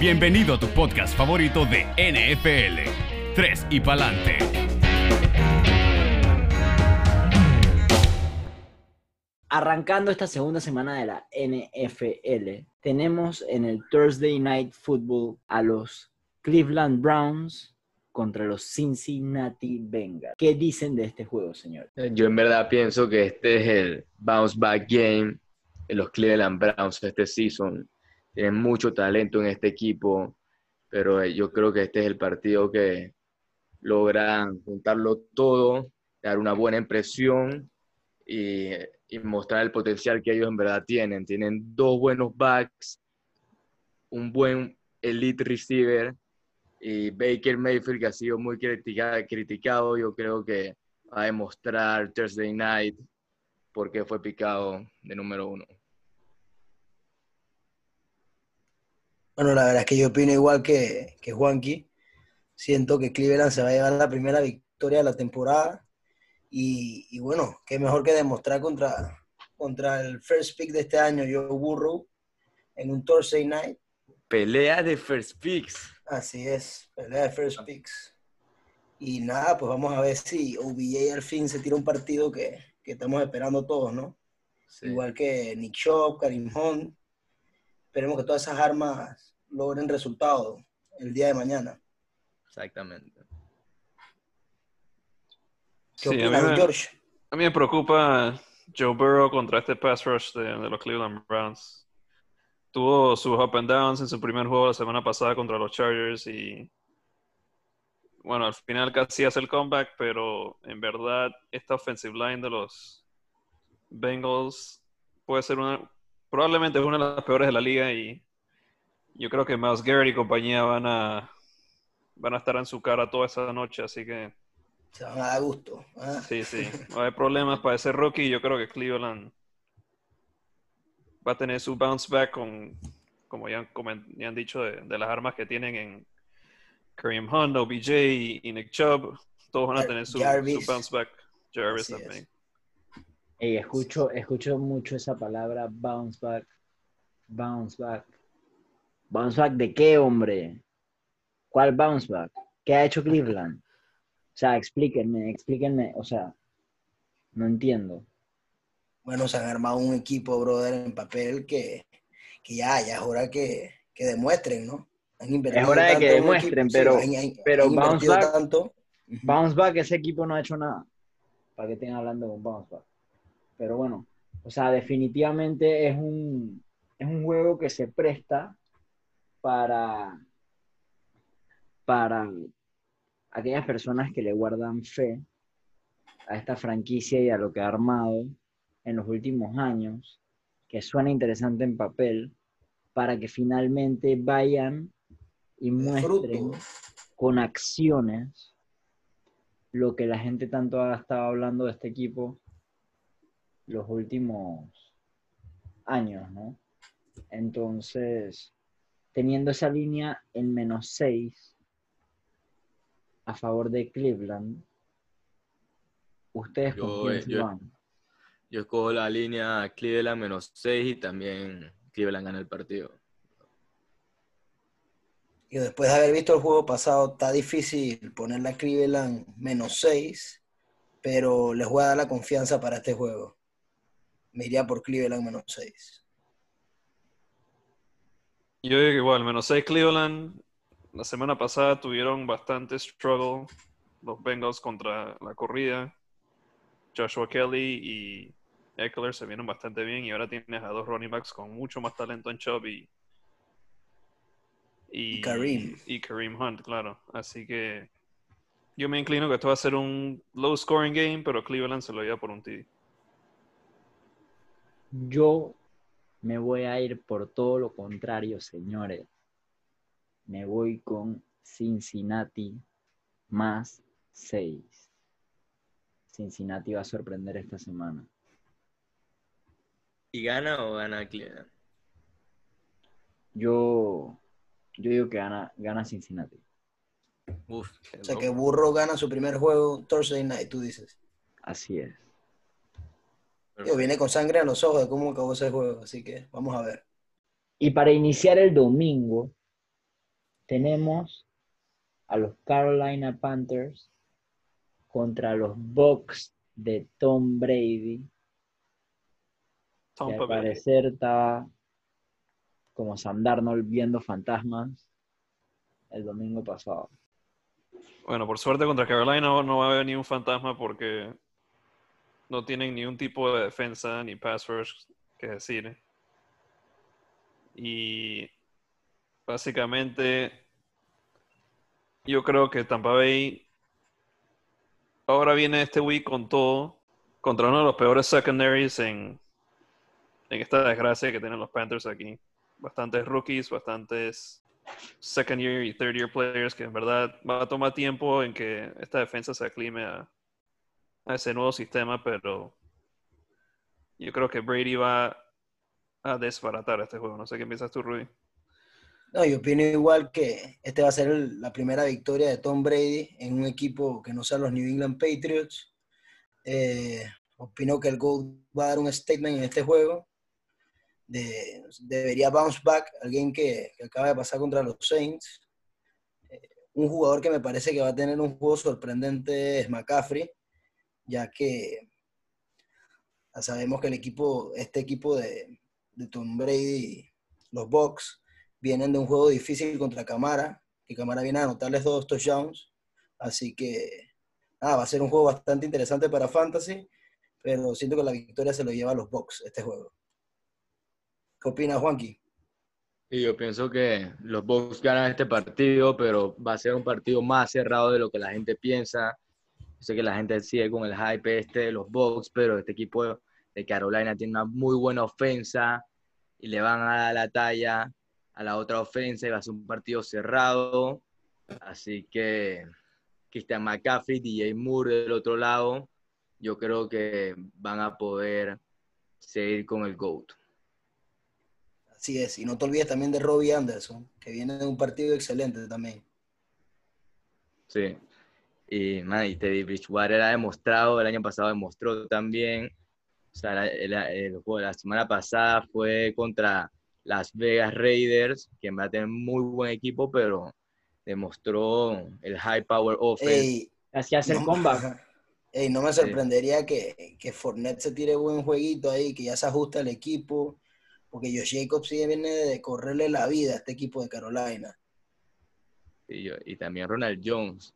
Bienvenido a tu podcast favorito de NFL. 3 y pa'lante. Arrancando esta segunda semana de la NFL, tenemos en el Thursday Night Football a los Cleveland Browns contra los Cincinnati Bengals. ¿Qué dicen de este juego, señor? Yo en verdad pienso que este es el bounce back game de los Cleveland Browns este season. Tienen mucho talento en este equipo, pero eh, yo creo que este es el partido que logran juntarlo todo, dar una buena impresión y, mostrar el potencial que ellos en verdad tienen. Tienen dos buenos backs, un buen elite receiver y Baker Mayfield que ha sido muy criticado yo creo que va a demostrar Thursday Night porque fue picado de número uno. Bueno, la verdad es que yo opino igual que, que Juanqui. Siento que Cleveland se va a llevar la primera victoria de la temporada. Y, y bueno, qué mejor que demostrar contra, contra el first pick de este año, Joe Burrow, en un Thursday night. Pelea de first picks. Así es, pelea de first picks. Y nada, pues vamos a ver si OBJ al fin se tira un partido que, que estamos esperando todos, ¿no? Sí. Igual que Nick Chubb, Karim Hunt. Esperemos que todas esas armas logren resultados el día de mañana. Exactamente. ¿Qué Sí, a mí, me, George? a mí me preocupa Joe Burrow contra este pass rush de, de los Cleveland Browns. Tuvo sus up and downs en su primer juego la semana pasada contra los Chargers y bueno, al final casi hace el comeback, pero en verdad esta offensive line de los Bengals puede ser una, probablemente es una de las peores de la liga y yo creo que Miles Garrett y compañía van a van a estar en su cara toda esa noche, así que Se van a dar gusto. ¿ah? Sí, sí. Va a haber problemas para ese rookie. Yo creo que Cleveland va a tener su bounce back con, como ya han, comen- ya han dicho, de, de las armas que tienen en Kareem Hunt, OBJ y, y Nick Chubb. Todos van a tener su, bounce back. Jarvis Así es. también. Ey, escucho, escucho mucho esa palabra bounce back. Bounce back. ¿Bounce back de qué, hombre? ¿Cuál bounce back? ¿Qué ha hecho Cleveland? O sea, explíquenme, explíquenme. O sea, no entiendo. Bueno, se han armado un equipo, brother, en papel que, que ya, ya es hora que, que demuestren, ¿no? Han invertido Es hora de que demuestren, equipo, pero- sí, han- han- pero han bounce back- tanto. Bounce back, ese equipo no ha hecho nada. Para que estén hablando un bounce back. Pero bueno, o sea, definitivamente es un, es un juego que se presta para, para aquellas personas que le guardan fe a esta franquicia y a lo que ha armado en los últimos años, que suena interesante en papel, para que finalmente vayan y muestren con acciones lo que la gente tanto ha estado hablando de este equipo los últimos años, ¿no? Entonces, teniendo esa línea en menos 6 a favor de Cleveland, ¿ustedes con Yo, quién eh, yo- van? Yo escojo la línea Cleveland menos 6 y también Cleveland gana el partido. Y después de haber visto el juego pasado, está difícil poner la Cleveland menos 6, pero les voy a dar la confianza para este juego. Me iría por Cleveland menos 6. Yo digo que igual, menos 6 Cleveland. La semana pasada tuvieron bastante struggle los Bengals contra la corrida. Joshua Kelly y Eckler se vieron bastante bien y ahora tienes a dos running backs con mucho más talento en Chubb y, Y Kareem. y Kareem Hunt, claro. Así que yo me inclino que esto va a ser un low scoring game, pero Cleveland se lo lleva por un TD. Yo me voy a ir por todo lo contrario, señores. Me voy con Cincinnati más 6. Cincinnati va a sorprender esta semana. ¿Y gana o gana Cleveland? Yo, yo digo que gana, gana Cincinnati. Uf, O sea que Burro gana su primer juego Thursday night, tú dices. Así es. Digo, viene con sangre a los ojos de cómo acabó ese juego, así que vamos a ver. Y para iniciar el domingo, tenemos a los Carolina Panthers contra los Bucks de Tom Brady, que Tampa al parecer está como Sam Darnold viendo fantasmas el domingo pasado. Bueno, por suerte contra Carolina no- no va a haber ni un fantasma porque no tienen ni un tipo de defensa ni pass rush que decir. Y básicamente yo creo que Tampa Bay ahora viene este week con todo contra uno de los peores secondaries en, en esta desgracia que tienen los Panthers aquí. Bastantes rookies, bastantes second year y third year players que en verdad va a tomar tiempo en que esta defensa se aclime a, a ese nuevo sistema, pero yo creo que Brady va a desbaratar este juego. No sé qué piensas tú, Rudy. No, yo opino igual que este va a ser la primera victoria de Tom Brady en un equipo que no sea los New England Patriots. Eh, opino que el GOAT va a dar un statement en este juego. De- debería bounce back, alguien que, que acaba de pasar contra los Saints. Eh, un jugador que me parece que va a tener un juego sorprendente es McCaffrey, ya que ya sabemos que el equipo, este equipo de, de Tom Brady, los Bucks, vienen de un juego difícil contra Camara, que Camara viene a anotarles dos touchdowns, así que nada, va a ser un juego bastante interesante para Fantasy, pero siento que la victoria se lo lleva a los Bucks este juego. ¿Qué opinas, Juanqui? Y yo pienso que los Bucks ganan este partido, pero va a ser un partido más cerrado de lo que la gente piensa. Yo sé que la gente sigue con el hype este de los Bucks, pero este equipo de Carolina tiene una muy buena ofensa y le van a dar la talla a la otra ofensa y va a ser un partido cerrado. Así que Christian McCaffrey, DJ Moore del otro lado, yo creo que van a poder seguir con el GOAT. Así es, y no te olvides también de Robbie Anderson, que viene de un partido excelente también. Sí. Y, man, y Teddy Bridgewater ha demostrado, el año pasado demostró también. O sea, la- el, el juego de la semana pasada fue contra Las Vegas Raiders, que va a tener muy buen equipo, pero demostró el high power offense. Ey, Así hace el no, comeback. ey, no me sorprendería que, que Fournette se tire buen jueguito ahí, que ya se ajusta el equipo, porque Josh Jacobs sí viene de correrle la vida a este equipo de Carolina. Y, yo- y también Ronald Jones.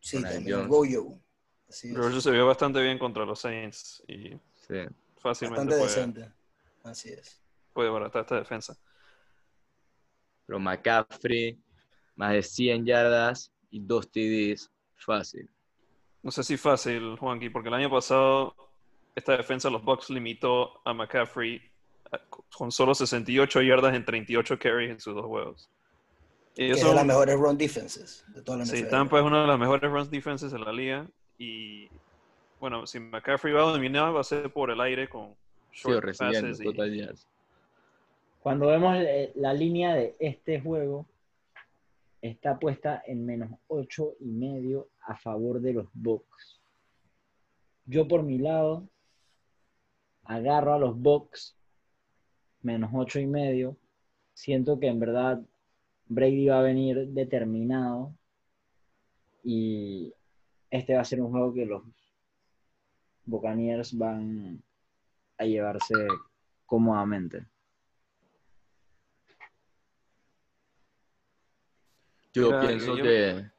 Sí, también. Goyo. George se vio bastante bien contra los Saints y Sí. fácilmente Bastante puede, decente. Así es. puede baratar esta defensa. Pero McCaffrey, más de 100 yardas y dos TDs, fácil. No sé si fácil, Juanqui, porque el año pasado esta defensa de los Bucks limitó a McCaffrey con solo 68 yardas en 38 carries en sus dos juegos. Y Que ellos es de las mejores run defenses de toda la sí, NFL. Tampa es una de las mejores runs defenses de la liga y bueno, si McCaffrey va a dominar va a ser por el aire con Sí, short recibiendo passes y- total yards. Cuando vemos eh, la línea de este juego, está puesta en menos ocho y medio a favor de los Bucks. Yo por mi lado agarro a los Bucks menos ocho y medio. Siento que en verdad Brady va a venir determinado y este va a ser un juego que los Buccaneers van a llevarse cómodamente. Yo pienso yo- que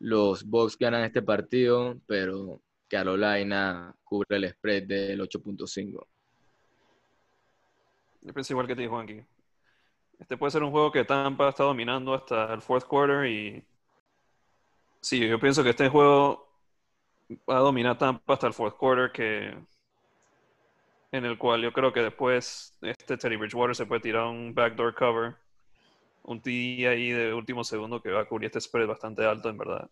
los Bucks ganan este partido, pero Carolina cubre el spread del 8.5. Yo pienso igual que te Juanqui. Este puede ser un juego que Tampa está dominando hasta el fourth quarter y sí, yo pienso que este juego va a dominar Tampa hasta el fourth quarter que en el cual yo creo que después este Teddy Bridgewater se puede tirar un backdoor cover, un TD ahí de último segundo que va a cubrir este spread bastante alto en verdad.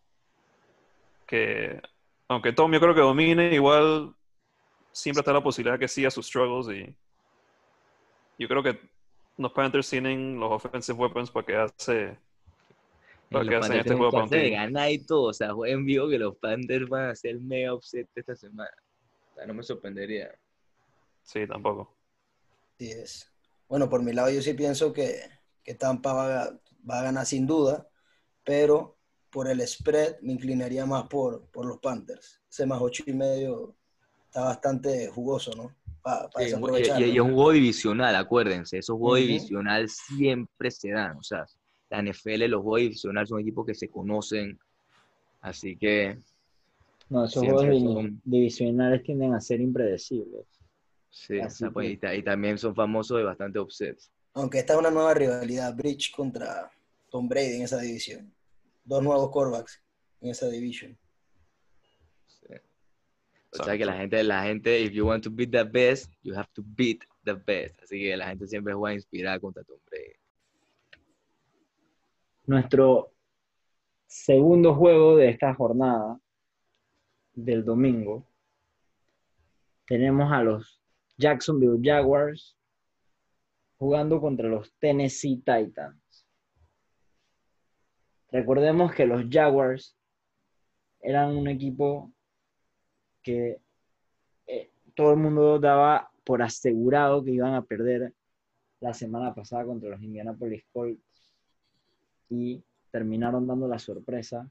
Que aunque Tom yo creo que domine, igual siempre está la posibilidad que siga sus struggles y yo creo que los Panthers tienen los offensive weapons para quedarse para Los quedarse en Panthers este juego para chance de TD. ganar y todo. O sea, jueguen vivo que los Panthers van a hacer mega upset esta semana. O sea, no me sorprendería. Sí, tampoco. Así es. Bueno, por mi lado yo sí pienso que, que Tampa va a, va a ganar sin duda, pero por el spread me inclinaría más por, por los Panthers. Ese más ocho y medio está bastante jugoso, ¿no? Sí, y, y es un juego divisional, acuérdense, esos juegos Ujú. divisional siempre se dan, o sea, la NFL, los juegos divisionales son equipos que se conocen, así que No, esos juegos son- divisionales tienden a ser impredecibles. sí, o Así sea, pues, que- y, ta- y también son famosos de bastante upsets. Aunque esta es una nueva rivalidad, Bridge contra Tom Brady en esa división. Dos nuevos quarterbacks en esa división. O sea que la gente, la gente, if you want to beat the best, you have to beat the best. Así que la gente siempre juega inspirada contra Tom Brady. Nuestro segundo juego de esta jornada del domingo tenemos a los Jacksonville Jaguars jugando contra los Tennessee Titans. Recordemos que los Jaguars eran un equipo que eh, todo el mundo daba por asegurado que iban a perder la semana pasada contra los Indianapolis Colts y terminaron dando la sorpresa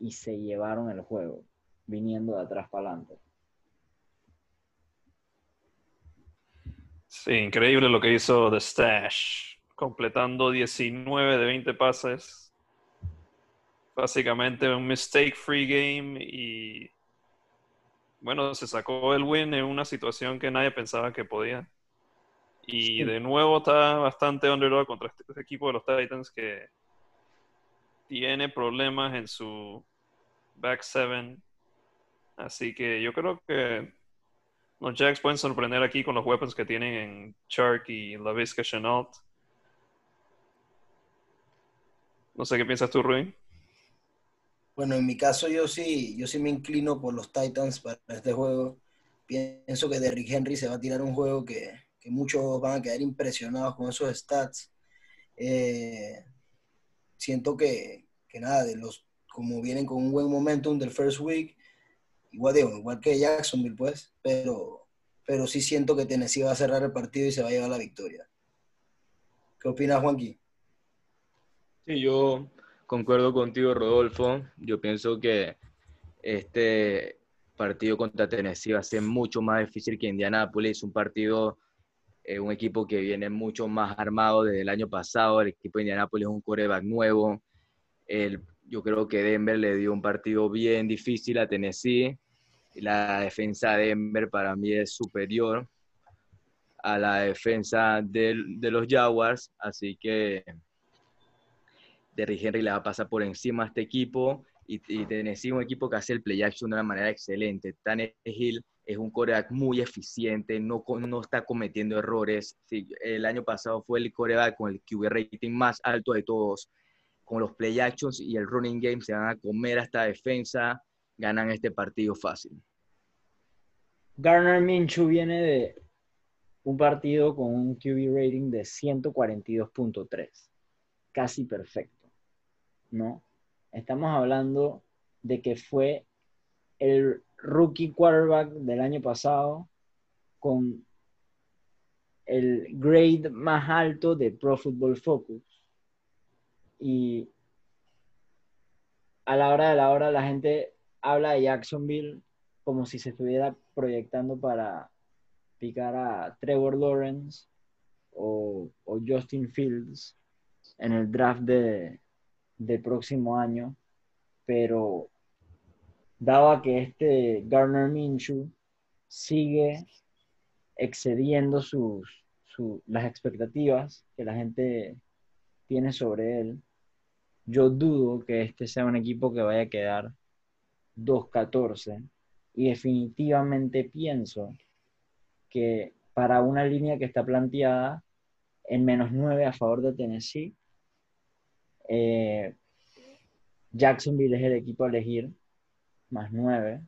y se llevaron el juego, viniendo de atrás para adelante. Sí, increíble lo que hizo The Stash, completando 19 de 20 pases. Básicamente un mistake-free game y bueno, se sacó el win en una situación que nadie pensaba que podía. Y Sí. de nuevo está bastante underdog contra este, este equipo de los Titans que tiene problemas en su back seven. Así que yo creo que los Jacks pueden sorprender aquí con los weapons que tienen en Chark y LaVisca Chenault. No sé qué piensas tú, Ruin. Bueno, en mi caso yo sí, yo sí me inclino por los Titans para este juego. Pienso que Derrick Henry se va a tirar un juego que, que muchos van a quedar impresionados con esos stats. Eh, siento que, que nada, de los, como vienen con un buen momentum del first week, igual digo, igual que Jacksonville, pues, pero, pero sí siento que Tennessee va a cerrar el partido y se va a llevar la victoria. ¿Qué opinas, Juanqui? Sí, yo concuerdo contigo, Rodolfo. Yo pienso que este partido contra Tennessee va a ser mucho más difícil que Indianapolis. Un partido, eh, un equipo que viene mucho más armado desde el año pasado. El equipo de Indianapolis es un coreback nuevo. Yo creo que Denver le dio un partido bien difícil a Tennessee. La defensa de Denver para mí es superior a la defensa de los Jaguars. Así que Derrick Henry le va a pasar por encima a este equipo y, y Tennessee es un equipo que hace el play action de una manera excelente. Hill es un coreback muy eficiente, no, está cometiendo errores. El año pasado fue el coreback con el QB rating más alto de todos. Con los play actions y el running game se van a comer esta defensa, ganan este partido fácil. Garner Minshew viene de un partido con un QB rating de 142.3, casi perfecto, ¿no? Estamos hablando de que fue el rookie quarterback del año pasado con el grade más alto de Pro Football Focus. Y a la hora de la hora la gente habla de Jacksonville como si se estuviera proyectando para picar a Trevor Lawrence o, o Justin Fields en el draft de, de próximo año, pero dado a que este Garner Minshew sigue excediendo sus, su- las expectativas que la gente tiene sobre él, yo dudo que este sea un equipo que vaya a quedar 2-14 y definitivamente pienso que para una línea que está planteada en menos 9 a favor de Tennessee, eh, Jacksonville es el equipo a elegir, más 9.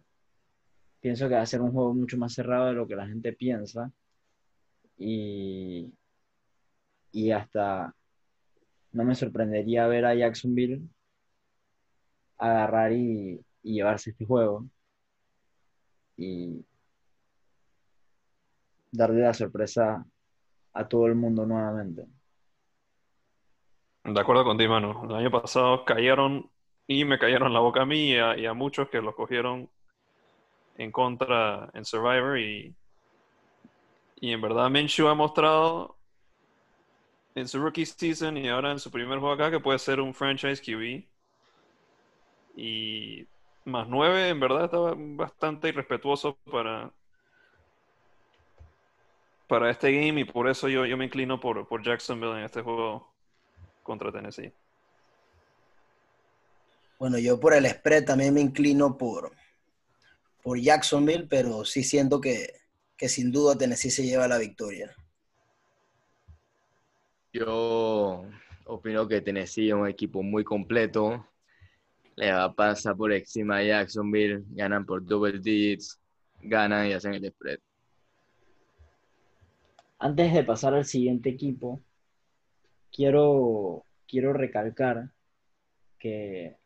Pienso que va a ser un juego mucho más cerrado de lo que la gente piensa. Y, y hasta no me sorprendería ver a Jacksonville agarrar y llevarse este juego y darle la sorpresa a todo el mundo nuevamente. De acuerdo contigo, mano. El año pasado cayeron y me cayeron la boca a mí y a, muchos que los cogieron en contra en Survivor y, y en verdad Minshew ha mostrado en su rookie season y ahora en su primer juego acá que puede ser un franchise QB y más 9 en verdad estaba bastante irrespetuoso para para este game y por eso yo, yo me inclino por, por Jacksonville en este juego contra Tennessee. Bueno, yo por el spread también me inclino por, por Jacksonville, pero sí siento que, que sin duda Tennessee se lleva la victoria. Yo opino que Tennessee es un equipo muy completo. Le va a pasar por encima a Jacksonville, ganan por double digits, ganan y hacen el spread. Antes de pasar al siguiente equipo, quiero, quiero recalcar que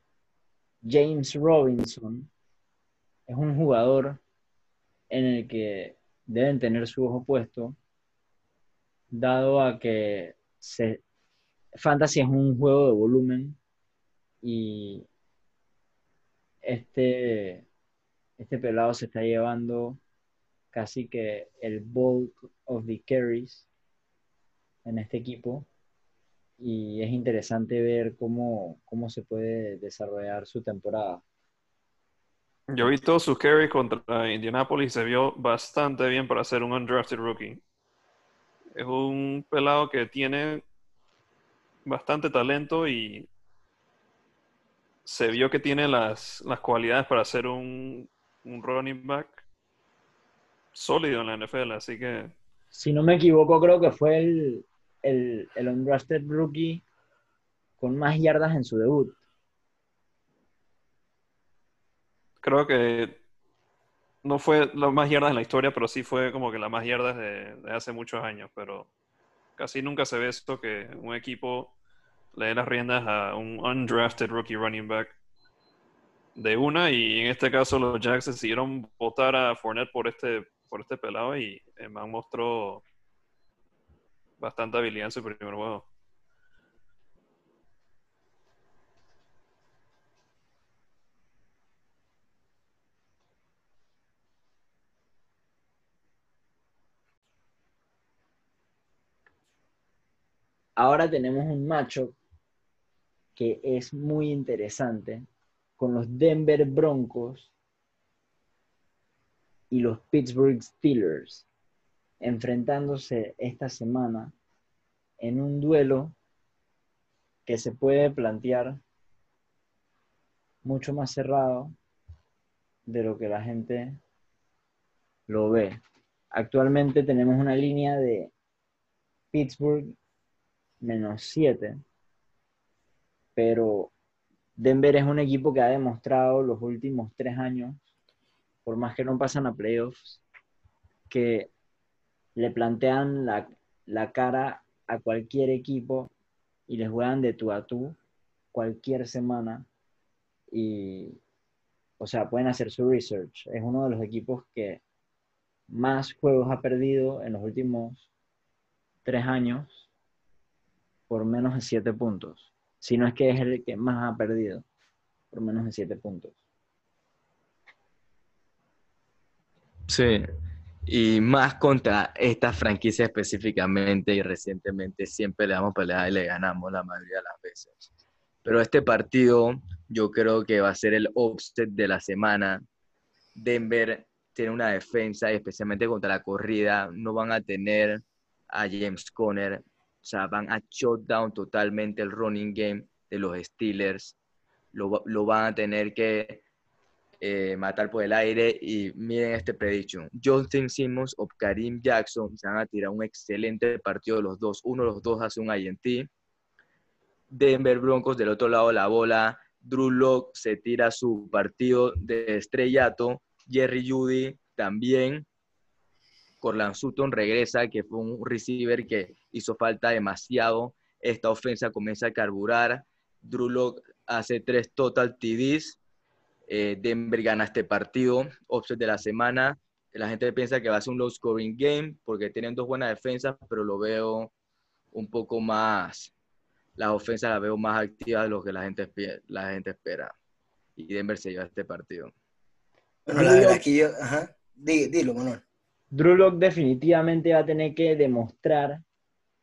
James Robinson es un jugador en el que deben tener su ojo puesto, dado a que se, Fantasy es un juego de volumen y este, este pelado se está llevando casi que el bulk of the carries en este equipo y es interesante ver cómo, cómo se puede desarrollar su temporada. Yo vi todos sus carries contra Indianapolis y se vio bastante bien para ser un undrafted rookie. Es un pelado que tiene bastante talento y se vio que tiene las, las cualidades para ser un, un running back sólido en la NFL, así que... Si no me equivoco, creo que fue el, el, el undrafted rookie con más yardas en su debut. Creo que no fue las más yardas en la historia, pero sí fue como que las más yardas de, hace muchos años. Pero casi nunca se ve esto que un equipo le dé las riendas a un undrafted rookie running back de una. Y en este caso los Jacks decidieron votar a Fournette por este, por este pelado y el man mostró bastante habilidad en su primer juego. Ahora tenemos un macho que es muy interesante con los Denver Broncos y los Pittsburgh Steelers enfrentándose esta semana en un duelo que se puede plantear mucho más cerrado de lo que la gente lo ve. Actualmente tenemos una línea de Pittsburgh menos 7, pero Denver es un equipo que ha demostrado los últimos tres años, por más que no pasan a playoffs, que le plantean la, la cara a cualquier equipo y les juegan de tú a tú cualquier semana y, o sea, pueden hacer su research. Es uno de los equipos que más juegos ha perdido en los últimos tres años por menos de siete puntos. Si no es que es el que más ha perdido por menos de siete puntos. Sí, y más contra esta franquicia específicamente y recientemente siempre le damos pelea y le ganamos la mayoría de las veces. Pero este partido yo creo que va a ser el offset de la semana. Denver tiene una defensa y especialmente contra la corrida no van a tener a James Conner, o sea, van a shut down totalmente el running game de los Steelers. Lo, lo van a tener que eh, matar por el aire y miren este prediction. Jonathan Simmons o Karim Jackson se van a tirar un excelente partido de los dos. Uno de los dos hace un INT. Denver Broncos del otro lado la bola. Drew Locke se tira su partido de estrellato. Jerry Judy también. Corland Sutton regresa, que fue un receiver que hizo falta demasiado. Esta ofensa comienza a carburar. Drew Locke hace tres total TDs eh, Denver gana este partido, offset de la semana. La gente piensa que va a ser un low scoring game porque tienen dos buenas defensas, pero lo veo un poco más las ofensas las veo más activas de lo que la gente, la gente espera. Y Denver se lleva este partido. Bueno, la verdad es que yo, ajá, Di- dilo, Manuel. Drew Lock definitivamente va a tener que demostrar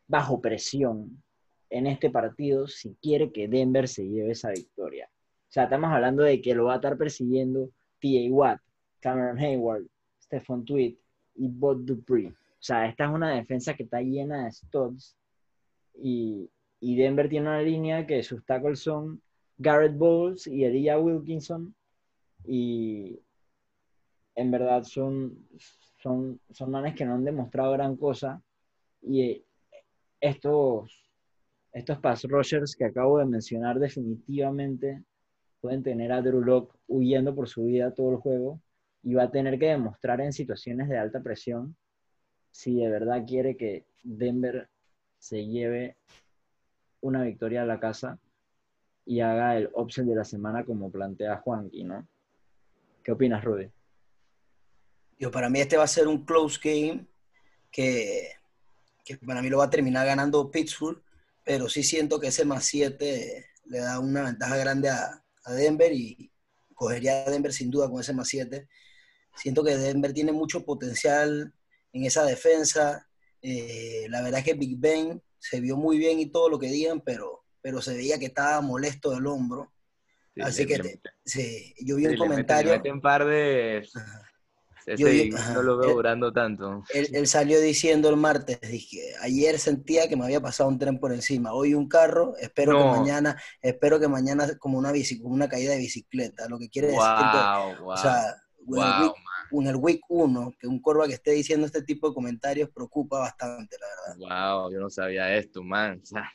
bajo presión en este partido si quiere que Denver se lleve esa victoria. O sea, estamos hablando de que lo va a estar persiguiendo T.A. Watt, Cameron Hayward, Stephon Tweed y Bud Dupree. O sea, esta es una defensa que está llena de studs y, y Denver tiene una línea que sus tackles son Garrett Bowles y Elijah Wilkinson y en verdad son, son, son manes que no han demostrado gran cosa y eh, estos, estos pass rushers que acabo de mencionar definitivamente pueden tener a Drew Lock huyendo por su vida todo el juego y va a tener que demostrar en situaciones de alta presión si de verdad quiere que Denver se lleve una victoria a la casa y haga el upset de la semana como plantea Juanqui, ¿no? ¿Qué opinas, Rudy? Yo, para mí este va a ser un close game que, que para mí lo va a terminar ganando Pittsburgh, pero sí siento que ese más 7 le da una ventaja grande a, a Denver y cogería a Denver sin duda con ese más 7. Siento que Denver tiene mucho potencial en esa defensa. Eh, la verdad es que Big Ben se vio muy bien y todo lo que digan, pero, pero se veía que estaba molesto del hombro. Sí, Así que te- sí, yo vi un meten- comentario. le meten un par de... Ese Yo no lo veo durando tanto. Él, él salió diciendo el martes, dije, ayer sentía que me había pasado un tren por encima, hoy un carro, espero No. que mañana, espero que mañana como una bici, como una caída de bicicleta, lo que quiere decir que, Wow, wow. o sea, en el wow, week, en el week 1, que un corva que esté diciendo este tipo de comentarios preocupa bastante, la verdad. Wow, yo no sabía esto, man. O sea,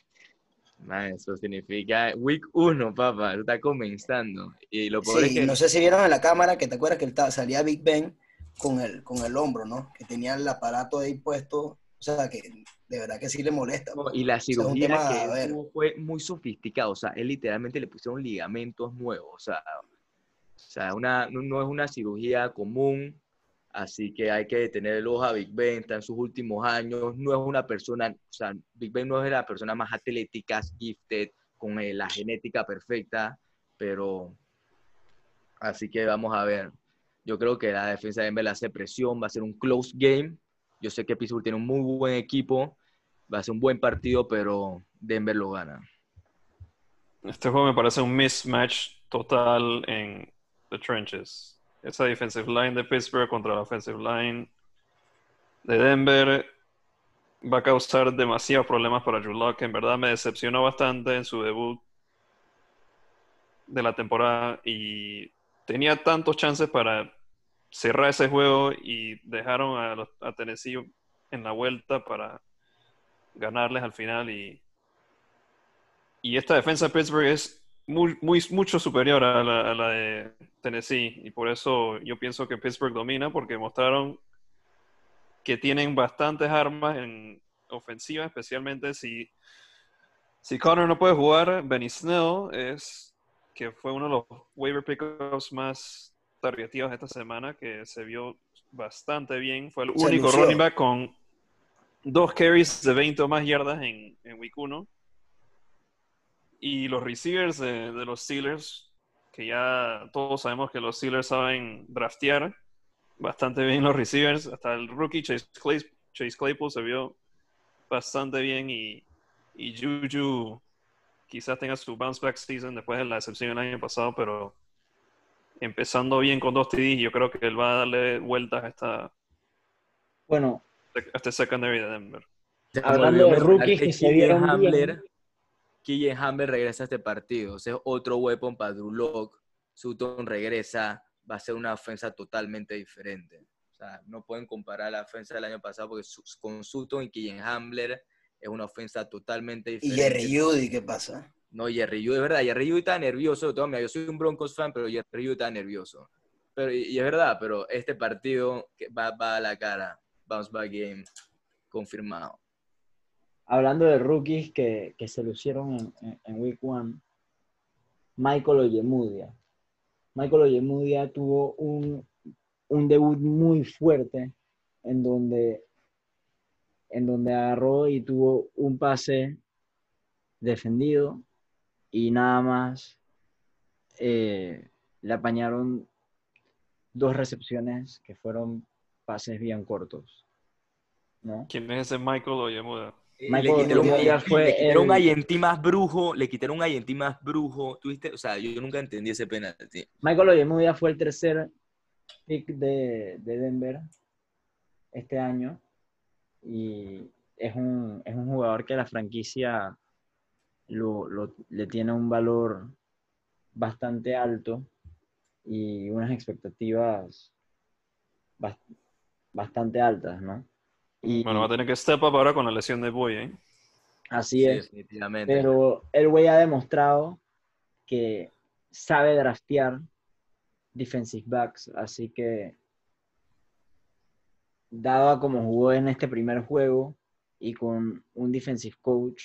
man, eso significa week 1, papá, está comenzando. Y lo peor es Sí, que no sé si vieron en la cámara que te acuerdas que él salía Big Ben con el, con el hombro, ¿no? Que tenía el aparato ahí puesto, o sea, que de verdad que sí le molesta. No, y la cirugía tema, que él tuvo fue muy sofisticada, o sea, él literalmente le pusieron ligamentos nuevos, o sea, o sea una, no, no es una cirugía común, así que hay que tener el ojo a Big Ben, está en sus últimos años, no es una persona, o sea, Big Ben no es la persona más atlética, gifted, con eh, la genética perfecta, pero así que vamos a ver. Yo creo que la defensa de Denver hace presión, va a ser un close game. Yo sé que Pittsburgh tiene un muy buen equipo, va a ser un buen partido, pero Denver lo gana. Este juego me parece un mismatch total en the trenches. Esa defensive line de Pittsburgh contra la offensive line de Denver va a causar demasiados problemas para Drew. En verdad me decepcionó bastante en su debut de la temporada y tenía tantos chances para cerrar ese juego y dejaron a, Tennessee en la vuelta para ganarles al final y y esta defensa de Pittsburgh es muy, muy, mucho superior a la, a la de Tennessee. Y por eso yo pienso que Pittsburgh domina, porque mostraron que tienen bastantes armas en ofensiva, especialmente si, si Connor no puede jugar. Benny Snell es que fue uno de los waiver pickups más targeteados esta semana, que se vio bastante bien. Fue el único running back con dos carries de 20 o más yardas en, en week 1. Y los receivers de, de los Steelers, que ya todos sabemos que los Steelers saben draftear bastante bien los receivers. Hasta el rookie Chase, Clay- Chase Claypool se vio bastante bien y, y Juju quizás tenga su bounce back season después de la decepción del año pasado, pero empezando bien con dos TDs, yo creo que él va a darle vueltas a, esta, Bueno, a este secondary de Denver. Hablando de rookies que se vieron bien. Killian Hamler regresa a este partido. Ese es otro weapon para Drew Lock. Sutton regresa. Va a ser una ofensa totalmente diferente. O sea, no pueden comparar la ofensa del año pasado porque su- con Sutton y Killian Hamler es una ofensa totalmente Y diferente. Jerry Judy, ¿qué pasa? No, Jerry Judy, es verdad, Jerry Judy está nervioso. Toma, yo soy un Broncos fan, pero Jerry Judy está nervioso. Pero, y, y es verdad, pero este partido va, va a la cara. Bounce back game confirmado. hablando de rookies que, que se lucieron en, en- en Week 1, Michael Ojemudia. Michael Ojemudia tuvo un, un debut muy fuerte en donde, en donde agarró y tuvo un pase defendido y nada más eh, le apañaron dos recepciones que fueron pases bien cortos. ¿no? ¿Quién es ese Michael Oyemuda? Michael le quitaron, Oyemudia le fue quitaron el- a Yenti más brujo, le quitaron a Yenti más brujo. ¿Tuviste? O sea, yo nunca entendí ese penalti. Michael Oyemudia fue el tercer pick de, de Denver este año y es un, es un jugador que la franquicia lo, lo- le tiene un valor bastante alto y unas expectativas bas- bastante altas, ¿no? Y Bueno, va a tener que step up ahora con la lesión de Boy, ¿eh? así Sí, es. definitivamente. Pero el güey ha demostrado que sabe draftear defensive backs, así que dado a como jugó en este primer juego y con un defensive coach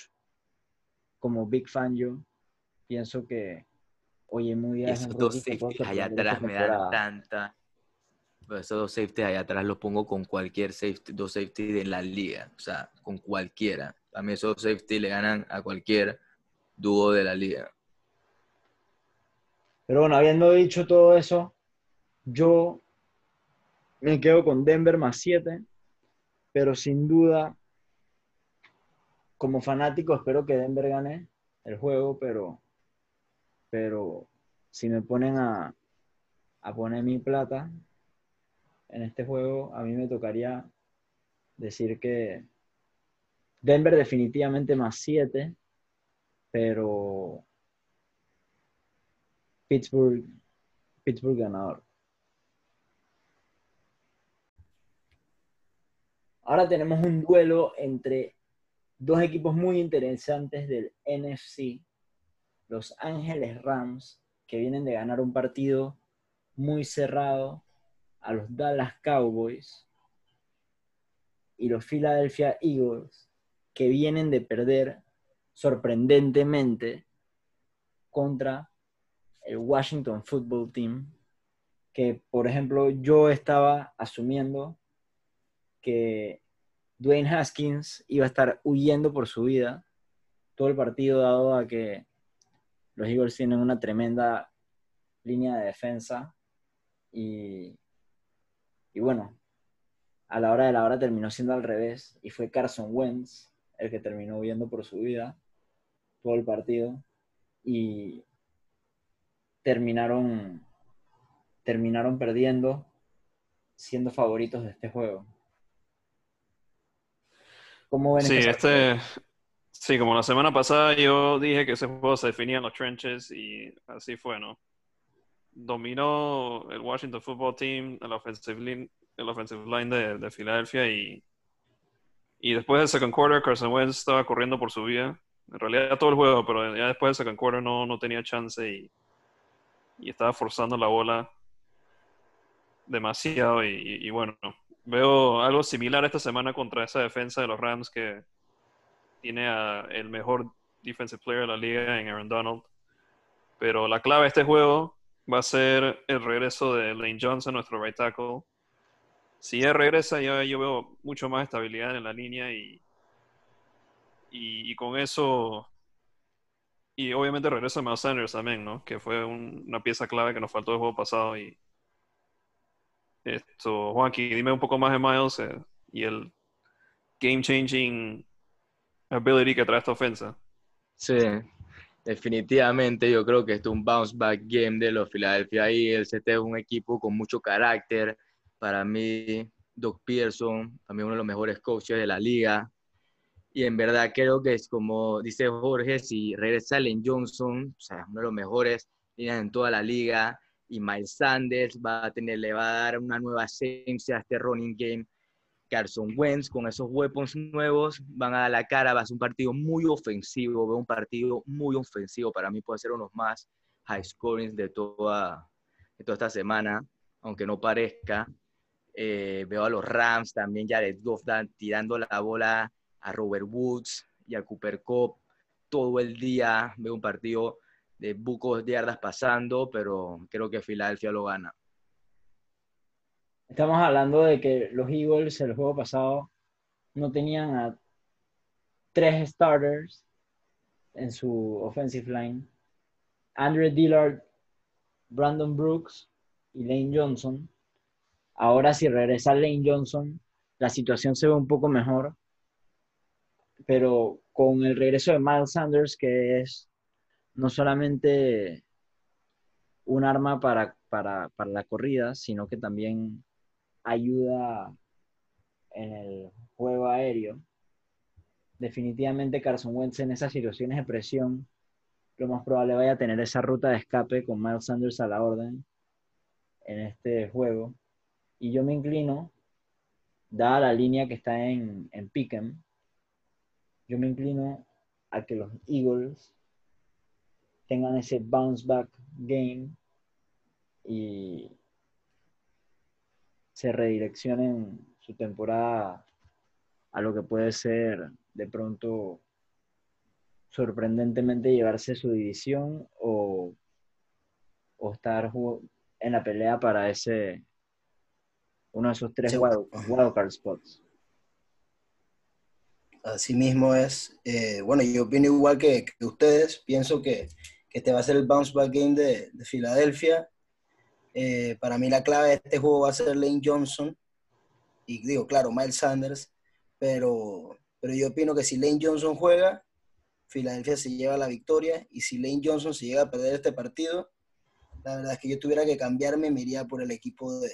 como Big Fangio, pienso que oye muy bien. esos dos safeties allá atrás me dan tanta. Pero esos dos safeties allá atrás los pongo con cualquier safety, dos safety de la liga. O sea, con cualquiera. A mí esos safety le ganan a cualquier dúo de la liga. Pero bueno, habiendo dicho todo eso, yo me quedo con Denver más 7, pero sin duda, como fanático, espero que Denver gane el juego, pero, pero si me ponen a, a poner mi plata en este juego, a mí me tocaría decir que Denver definitivamente más 7, pero Pittsburgh, Pittsburgh ganador. Ahora tenemos un duelo entre dos equipos muy interesantes del NFC, los Ángeles Rams, que vienen de ganar un partido muy cerrado a los Dallas Cowboys, y los Philadelphia Eagles, que vienen de perder sorprendentemente contra el Washington Football Team, que por ejemplo yo estaba asumiendo que Dwayne Haskins iba a estar huyendo por su vida todo el partido dado a que los Eagles tienen una tremenda línea de defensa y, y bueno, a la hora de la hora terminó siendo al revés y fue Carson Wentz el que terminó huyendo por su vida todo el partido y terminaron terminaron perdiendo siendo favoritos de este juego. ¿Cómo ven Sí, este este. Sí, como la semana pasada yo dije que ese juego se definía en los trenches y así fue, ¿no? Dominó el Washington Football Team, el offensive line, el offensive line de, de Filadelfia y, y después del second quarter Carson Wentz estaba corriendo por su vida. En realidad todo el juego, pero ya después del second quarter no, no tenía chance y, y estaba forzando la bola demasiado y, y- y bueno, veo algo similar esta semana contra esa defensa de los Rams que tiene el mejor defensive player de la liga en Aaron Donald. Pero la clave de este juego va a ser el regreso de Lane Johnson, nuestro right tackle. Si él regresa, ya yo veo mucho más estabilidad en la línea y, y, con eso, y obviamente regresa Miles Sanders también, ¿no? Que fue un- una pieza clave que nos faltó el juego pasado y esto, Juanqui, dime un poco más de Miles y el game changing ability que trae esta ofensa. Sí, definitivamente yo creo que esto es un bounce back game de los Philadelphia Eagles. Este es un equipo con mucho carácter. Para mí, Doc Pearson, también uno de los mejores coaches de la liga. Y en verdad creo que es como dice Jorge, si regresa Allen Johnson, o sea, uno de los mejores líneas en toda la liga, y Miles Sanders va a tener, le va a dar una nueva esencia a este running game. Carson Wentz con esos weapons nuevos van a dar la cara, va a ser un partido muy ofensivo, veo un partido muy ofensivo, para mí puede ser uno de los más high scoring de toda, de toda esta semana, aunque no parezca. Eh, veo a los Rams también, Jared Goff tirando la bola a Robert Woods y a Cooper Cup todo el día, veo un partido de bucos de yardas pasando, pero creo que Filadelfia lo gana. Estamos hablando de que los Eagles el juego pasado no tenían a tres starters en su offensive line. Andre Dillard, Brandon Brooks y Lane Johnson. Ahora si regresa Lane Johnson, la situación se ve un poco mejor, pero con el regreso de Miles Sanders, que es no solamente un arma para, para, para la corrida, sino que también ayuda en el juego aéreo. Definitivamente Carson Wentz en esas situaciones de presión, lo más probable vaya a tener esa ruta de escape con Miles Sanders a la orden en este juego. Y yo me inclino, dada la línea que está en, en Pick'em, yo me inclino a que los Eagles tengan ese bounce back game y se redireccionen su temporada a lo que puede ser de pronto sorprendentemente llevarse su división o, o estar en la pelea para ese uno de esos tres wildcard spots. Así mismo es. Eh, bueno, yo opino igual que, ustedes. Pienso que, que, este va a ser el bounce back game de, de Filadelfia. Eh, para mí la clave de este juego va a ser Lane Johnson. Y digo, claro, Miles Sanders. Pero, pero yo opino que si Lane Johnson juega, Filadelfia se lleva la victoria. Y si Lane Johnson se llega a perder este partido, la verdad es que yo tuviera que cambiarme, me iría por el equipo de,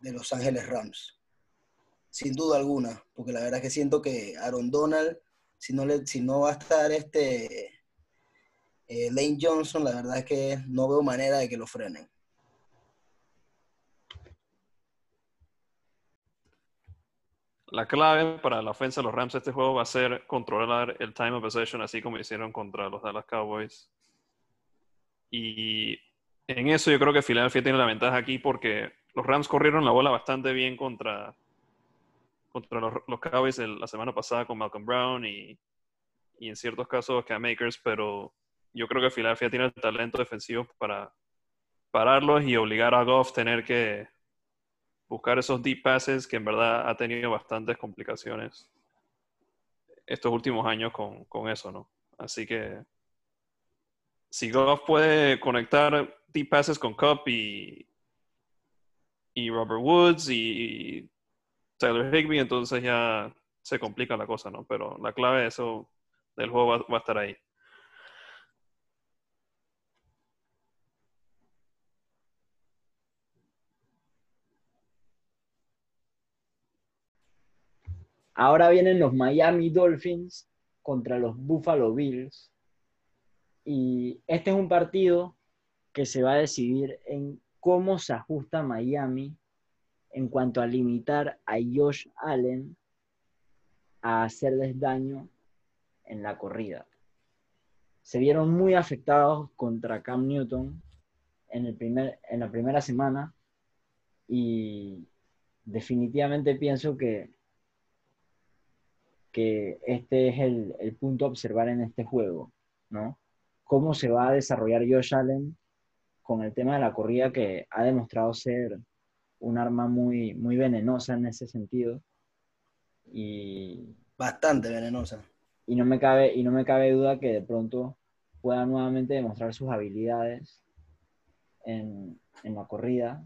de Los Ángeles Rams sin duda alguna, porque la verdad es que siento que Aaron Donald, si no, le, si no va a estar este eh, Lane Johnson, la verdad es que no veo manera de que lo frenen. La clave para la ofensa de los Rams de este juego va a ser controlar el time of possession, así como hicieron contra los Dallas Cowboys. Y en eso yo creo que Philadelphia tiene la ventaja aquí porque los Rams corrieron la bola bastante bien contra contra los, Cowboys la semana pasada con Malcolm Brown y, y en ciertos casos Cam Makers, pero yo creo que Philadelphia tiene el talento defensivo para pararlos y obligar a Goff a tener que buscar esos deep passes que en verdad ha tenido bastantes complicaciones estos últimos años con, con eso, ¿no? Así que si Goff puede conectar deep passes con Cup y, y Robert Woods y Tyler Higby, entonces ya se complica la cosa, ¿no? Pero la clave de eso del juego va, a estar ahí. Ahora vienen los Miami Dolphins contra los Buffalo Bills. Y este es un partido que se va a decidir en cómo se ajusta Miami en cuanto a limitar a Josh Allen a hacerles daño en la corrida. Se vieron muy afectados contra Cam Newton en, el primer, en la primera semana y definitivamente pienso que, que este es el, el punto a observar en este juego, ¿no? Cómo se va a desarrollar Josh Allen con el tema de la corrida que ha demostrado ser un arma muy, muy venenosa en ese sentido. Y, Bastante venenosa. Y no, me cabe, y no me cabe duda que de pronto pueda nuevamente demostrar sus habilidades en, en la corrida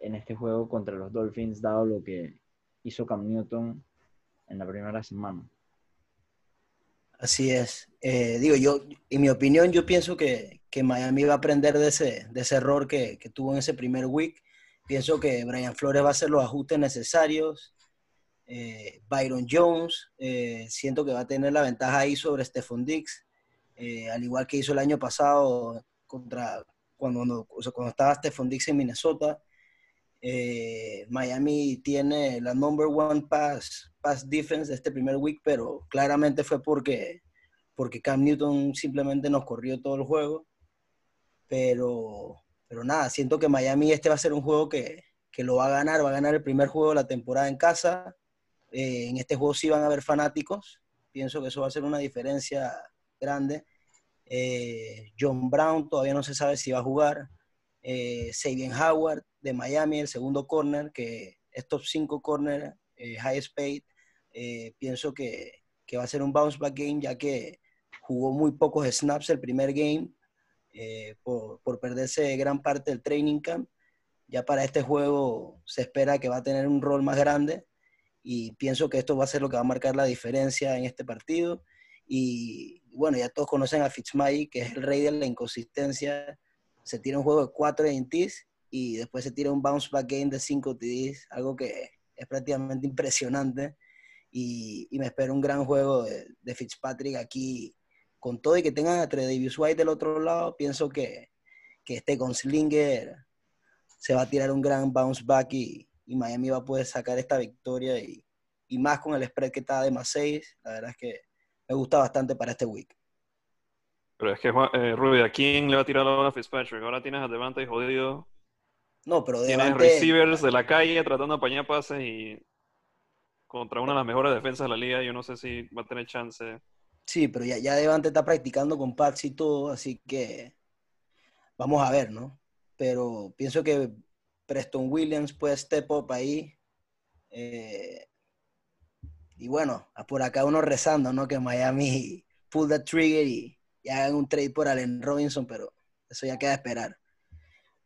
en este juego contra los Dolphins, dado lo que hizo Cam Newton en la primera semana. Así es. Eh, digo, yo, en mi opinión, yo pienso que, que, Miami va a aprender de ese, de ese error que, que, tuvo en ese primer week Pienso que Brian Flores va a hacer los ajustes necesarios. Eh, Byron Jones, eh, siento que va a tener la ventaja ahí sobre Stephon Dix, eh, al igual que hizo el año pasado contra cuando, cuando estaba Stephon Dix en Minnesota. Miami tiene la number one pass, pass defense de este primer week, pero claramente fue porque, porque Cam Newton simplemente nos corrió todo el juego. Pero pero nada, siento que Miami este va a ser un juego que, lo va a ganar, va a ganar el primer juego de la temporada en casa. Eh, en este juego sí van a haber fanáticos, pienso que eso va a ser una diferencia grande. Eh, John Brown todavía no se sabe si va a jugar. Eh, Howard de Miami, el segundo corner, que es top 5 corner, eh, high speed. pienso que, que, va a ser un bounce back game, ya que jugó muy pocos snaps el primer game eh, por, por, perderse gran parte del training camp. Ya para este juego se espera que va a tener un rol más grande y pienso que esto va a ser lo que va a marcar la diferencia en este partido. Y bueno, ya todos conocen a Fitzmagic, que es el rey de la inconsistencia. Se tira un juego de 4 TDs y después se tira un bounce back game de 5 TDs, algo que es prácticamente impresionante. Y, y me espero un gran juego de, Fitzpatrick aquí con todo y que tengan a Davis White del otro lado, pienso que, que este Slinger se va a tirar un gran bounce back y, y Miami va a poder sacar esta victoria y, y, más con el spread que está de más 6. La verdad es que me gusta bastante para este week. Pero es que, eh, Ruby, ¿a quién le va a tirar la bola a Fitzpatrick? Ahora tienes a Devante jodido. No, pero Devante... Tienes receivers de la calle tratando de apañar pases y contra una de las mejores defensas de la liga. Yo no sé si va a tener chance. Sí, pero ya, ya Devante está practicando con Pats y todo, así que vamos a ver, ¿no? Pero pienso que Preston Williams puede step up ahí. Eh, y bueno, por acá uno rezando, ¿no? Que Miami pull the trigger y, hagan un trade por Allen Robinson, pero eso ya queda esperar.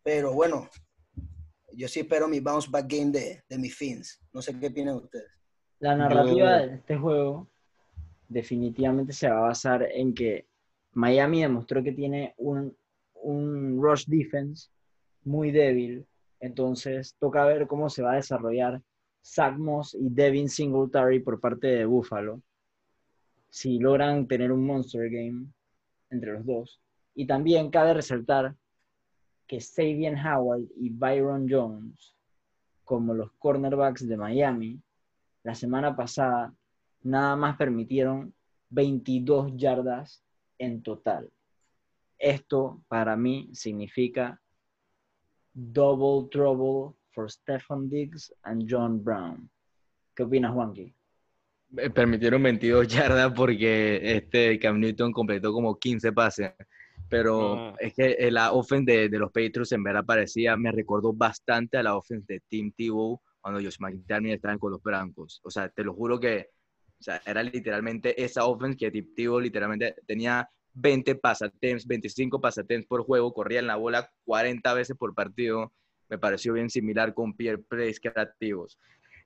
Pero bueno, yo sí espero mi bounce back game de, de mis Fins. No sé qué opinan ustedes. La narrativa de este juego definitivamente se va a basar en que Miami demostró que tiene un, rush defense muy débil, entonces toca ver cómo se va a desarrollar Zach Moss y Devin Singletary por parte de Buffalo, si logran tener un monster game entre los dos. Y también cabe resaltar que Sabian Howard y Byron Jones, como los cornerbacks de Miami, la semana pasada nada más permitieron 22 yardas en total. Esto para mí significa double trouble for Stefan Diggs and John Brown. ¿Qué opinas, Juanqui? Permitieron 22 yardas porque este Cam Newton completó como 15 pases. Pero ah. es que la offense de, los Patriots en verdad parecía, me recordó bastante a la offense de Tim Tebow cuando Josh McDaniel estaba con los Brancos. O sea, te lo juro que o sea, era literalmente esa offense que Tip literalmente tenía 20 pasatemps, 25 pasatemps por juego, corría en la bola 40 veces por partido. Me pareció bien similar con Pierre Plays creativos.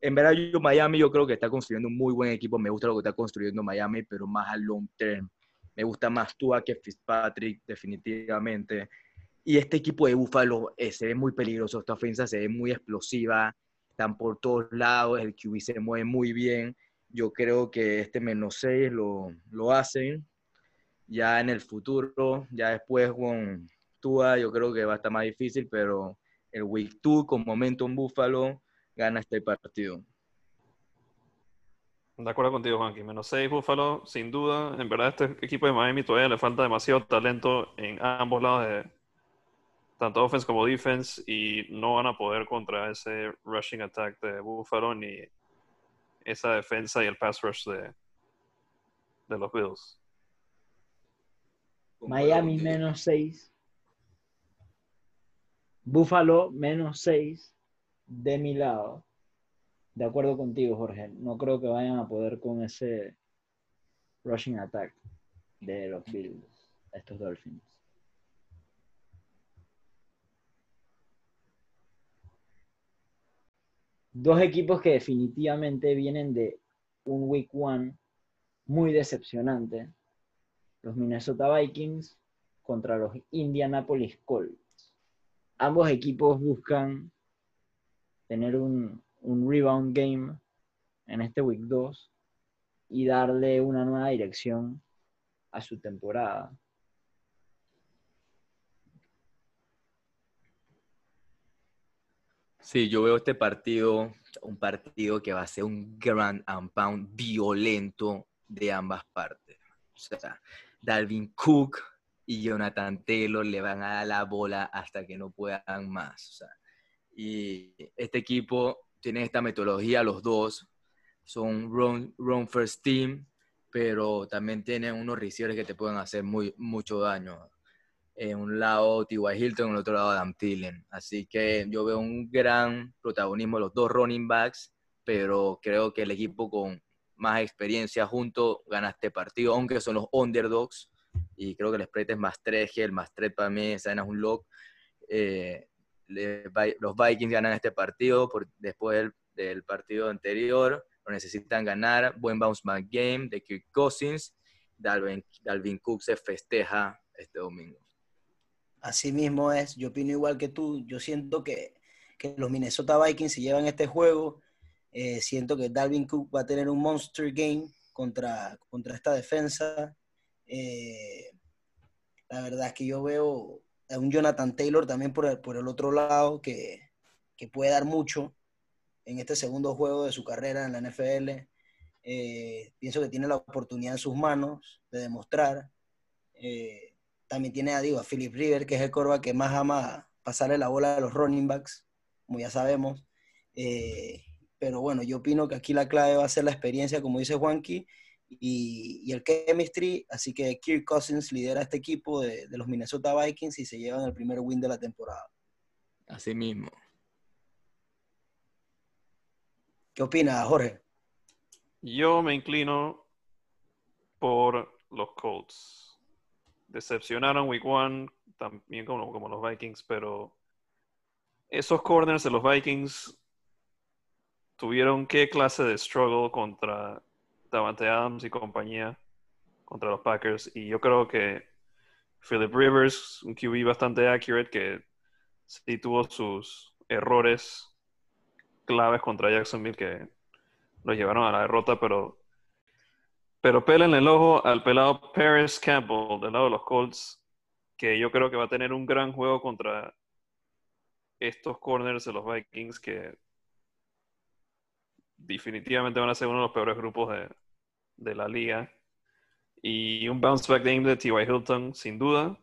En verdad, yo Miami yo creo que está construyendo un muy buen equipo. Me gusta lo que está construyendo Miami, pero más a long term. Me gusta más Tua que Fitzpatrick, definitivamente. Y este equipo de Buffalo eh, se ve muy peligroso. Esta ofensa se ve muy explosiva. Están por todos lados. El QB se mueve muy bien. Yo creo que este menos 6 lo, lo hacen. Ya en el futuro, ya después con Tua, yo creo que va a estar más difícil, pero el Week 2 con Momentum Buffalo gana este partido. De acuerdo contigo, Juanqui. Menos 6 Buffalo, sin duda. En verdad, este equipo de Miami todavía le falta demasiado talento en ambos lados de tanto offense como defense y no van a poder contra ese rushing attack de Buffalo ni esa defensa y el pass rush de, de los Bills. Miami menos 6. Buffalo menos 6 de mi lado. De acuerdo contigo, Jorge. No creo que vayan a poder con ese rushing attack de los Bills, estos Dolphins. dos equipos que definitivamente vienen de un Week One muy decepcionante. Los Minnesota Vikings contra los Indianapolis Colts. Ambos equipos buscan tener un, un rebound game en este Week 2 y darle una nueva dirección a su temporada. Sí, yo veo este partido, un partido que va a ser un grand and pound violento de ambas partes. O sea, Dalvin Cook y Jonathan Taylor le van a dar la bola hasta que no puedan más. O sea, y este equipo tiene esta metodología, los dos son run, run first team, pero también tienen unos receivers que te pueden hacer muy, mucho daño en un lado T.Y. Hilton, en el otro lado Adam Thielen. Así que yo veo un gran protagonismo de los dos running backs, pero creo que el equipo con más experiencia junto, gana este partido, aunque son los underdogs. Y creo que el spread es más 3, el más 3 para mí, esa es un lock. Eh, los Vikings ganan este partido después del, partido anterior. Lo necesitan ganar. Buen bounce back game de Kirk Cousins. Dalvin, Dalvin Cook se festeja este domingo. Así mismo es. Yo opino igual que tú. Yo siento que, que los Minnesota Vikings se llevan este juego eh, siento que Dalvin Cook va a tener un monster game contra, contra esta defensa. Eh, la verdad es que yo veo a un Jonathan Taylor también por el, por el otro lado que, puede dar mucho en este segundo juego de su carrera en la NFL. Eh, pienso que tiene la oportunidad en sus manos de demostrar. también tiene a, digo, a Philip River, que es el corva que más ama pasarle la bola a los running backs, como ya sabemos. Pero bueno, yo opino que aquí la clave va a ser la experiencia, como dice Juanqui, y, el chemistry. Así que Kirk Cousins lidera este equipo de, los Minnesota Vikings y se llevan el primer win de la temporada. Así mismo. ¿Qué opina, Jorge? Yo me inclino por los Colts. Decepcionaron Week One, también como, como los Vikings, pero esos corners de los Vikings tuvieron qué clase de struggle contra Davante Adams y compañía contra los Packers. Y yo creo que Philip Rivers, un QB bastante accurate, que sí tuvo sus errores claves contra Jacksonville que los llevaron a la derrota, pero pero pelen el ojo al pelado Paris Campbell del lado de los Colts, que yo creo que va a tener un gran juego contra estos corners de los Vikings que definitivamente van a ser uno de los peores grupos de, la liga. Y un bounce back game de T.Y. Hilton, sin duda.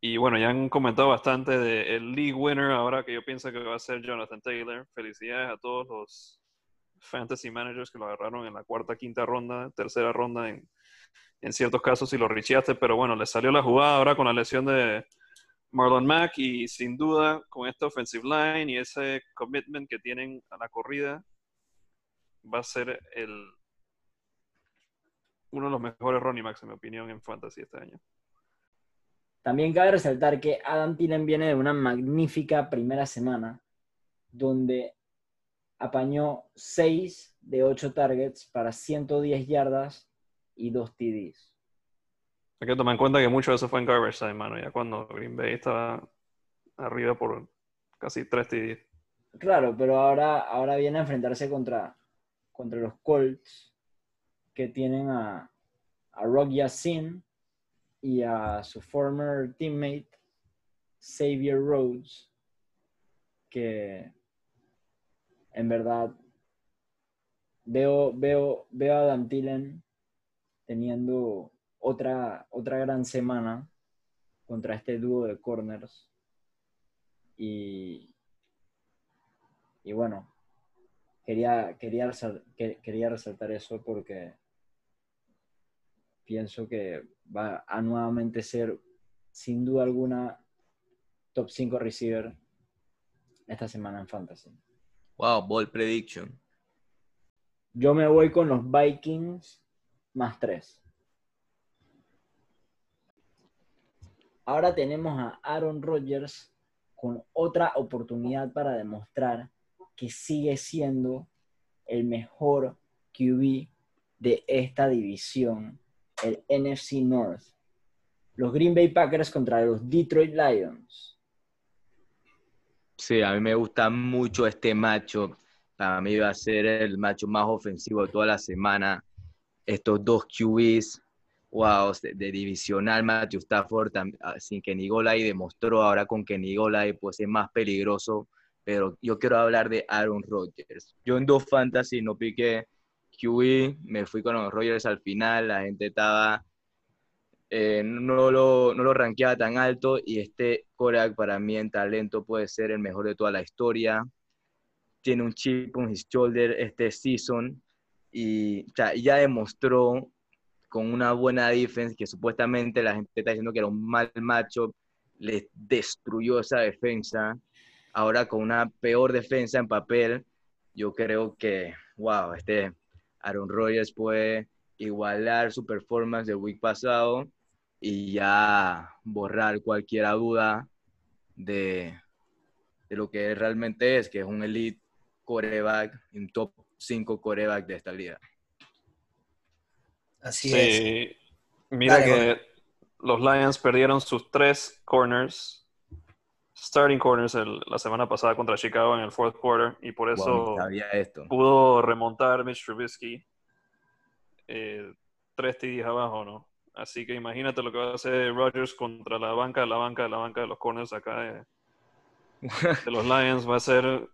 Y bueno, ya han comentado bastante del league winner ahora que yo pienso que va a ser Jonathan Taylor. Felicidades a todos los fantasy managers que lo agarraron en la cuarta, quinta ronda, tercera ronda en, en ciertos casos y lo richeaste, pero bueno, le salió la jugada ahora con la lesión de Marlon Mack y sin duda con esta offensive line y ese commitment que tienen a la corrida va a ser el uno de los mejores running backs en mi opinión en fantasy este año. También cabe resaltar que Adam Thielen viene de una magnífica primera semana donde apañó 6 de 8 targets para 110 yardas y 2 TDs. Hay que tomar en cuenta que mucho de eso fue en garbage time, mano, ya cuando Green Bay estaba arriba por casi 3 TD. Claro, pero ahora, ahora viene a enfrentarse contra, contra los Colts, que tienen a, a Rock Yassin y a su former teammate Xavier Rhodes, que en verdad veo, veo, veo a Dan teniendo otra, otra gran semana contra este dúo de corners. Y, y bueno, quería, quería, quería resaltar eso porque pienso que va a nuevamente ser, sin duda alguna, top 5 receiver esta semana en Fantasy. Wow, ball prediction. Yo me voy con los Vikings más 3. Ahora tenemos a Aaron Rodgers con otra oportunidad para demostrar que sigue siendo el mejor QB de esta división, el NFC North. Los Green Bay Packers contra los Detroit Lions. Sí, a mí me gusta mucho este macho. Para mí va a ser el macho más ofensivo de toda la semana. Estos dos QBs wow, de, divisional Matthew Stafford, ah, sin que Golay demostró ahora con que Golay pues es más peligroso, pero yo quiero hablar de Aaron Rodgers. Yo en dos fantasy no piqué QE, me fui con los Rodgers al final, la gente estaba, eh, no, lo, no lo rankeaba tan alto y este Korak para mí en talento puede ser el mejor de toda la historia. Tiene un chip on his shoulder este season y ya demostró con una buena defensa, que supuestamente la gente está diciendo que era un mal macho, les destruyó esa defensa. Ahora con una peor defensa en papel, yo creo que, wow, este Aaron Rodgers puede igualar su performance del week pasado y ya borrar cualquier duda de, de lo que realmente es, que es un elite coreback, un top 5 coreback de esta liga. Así Sí, es. mira Dale, que los Lions perdieron sus tres corners, starting corners el- la semana pasada contra Chicago en el fourth quarter y por eso ni sabía esto. pudo remontar Mitch Trubisky eh, tres TDs abajo, ¿no? Así que imagínate lo que va a hacer Rodgers contra la banca, la banca, la banca de los corners acá de, de los Lions. Va a ser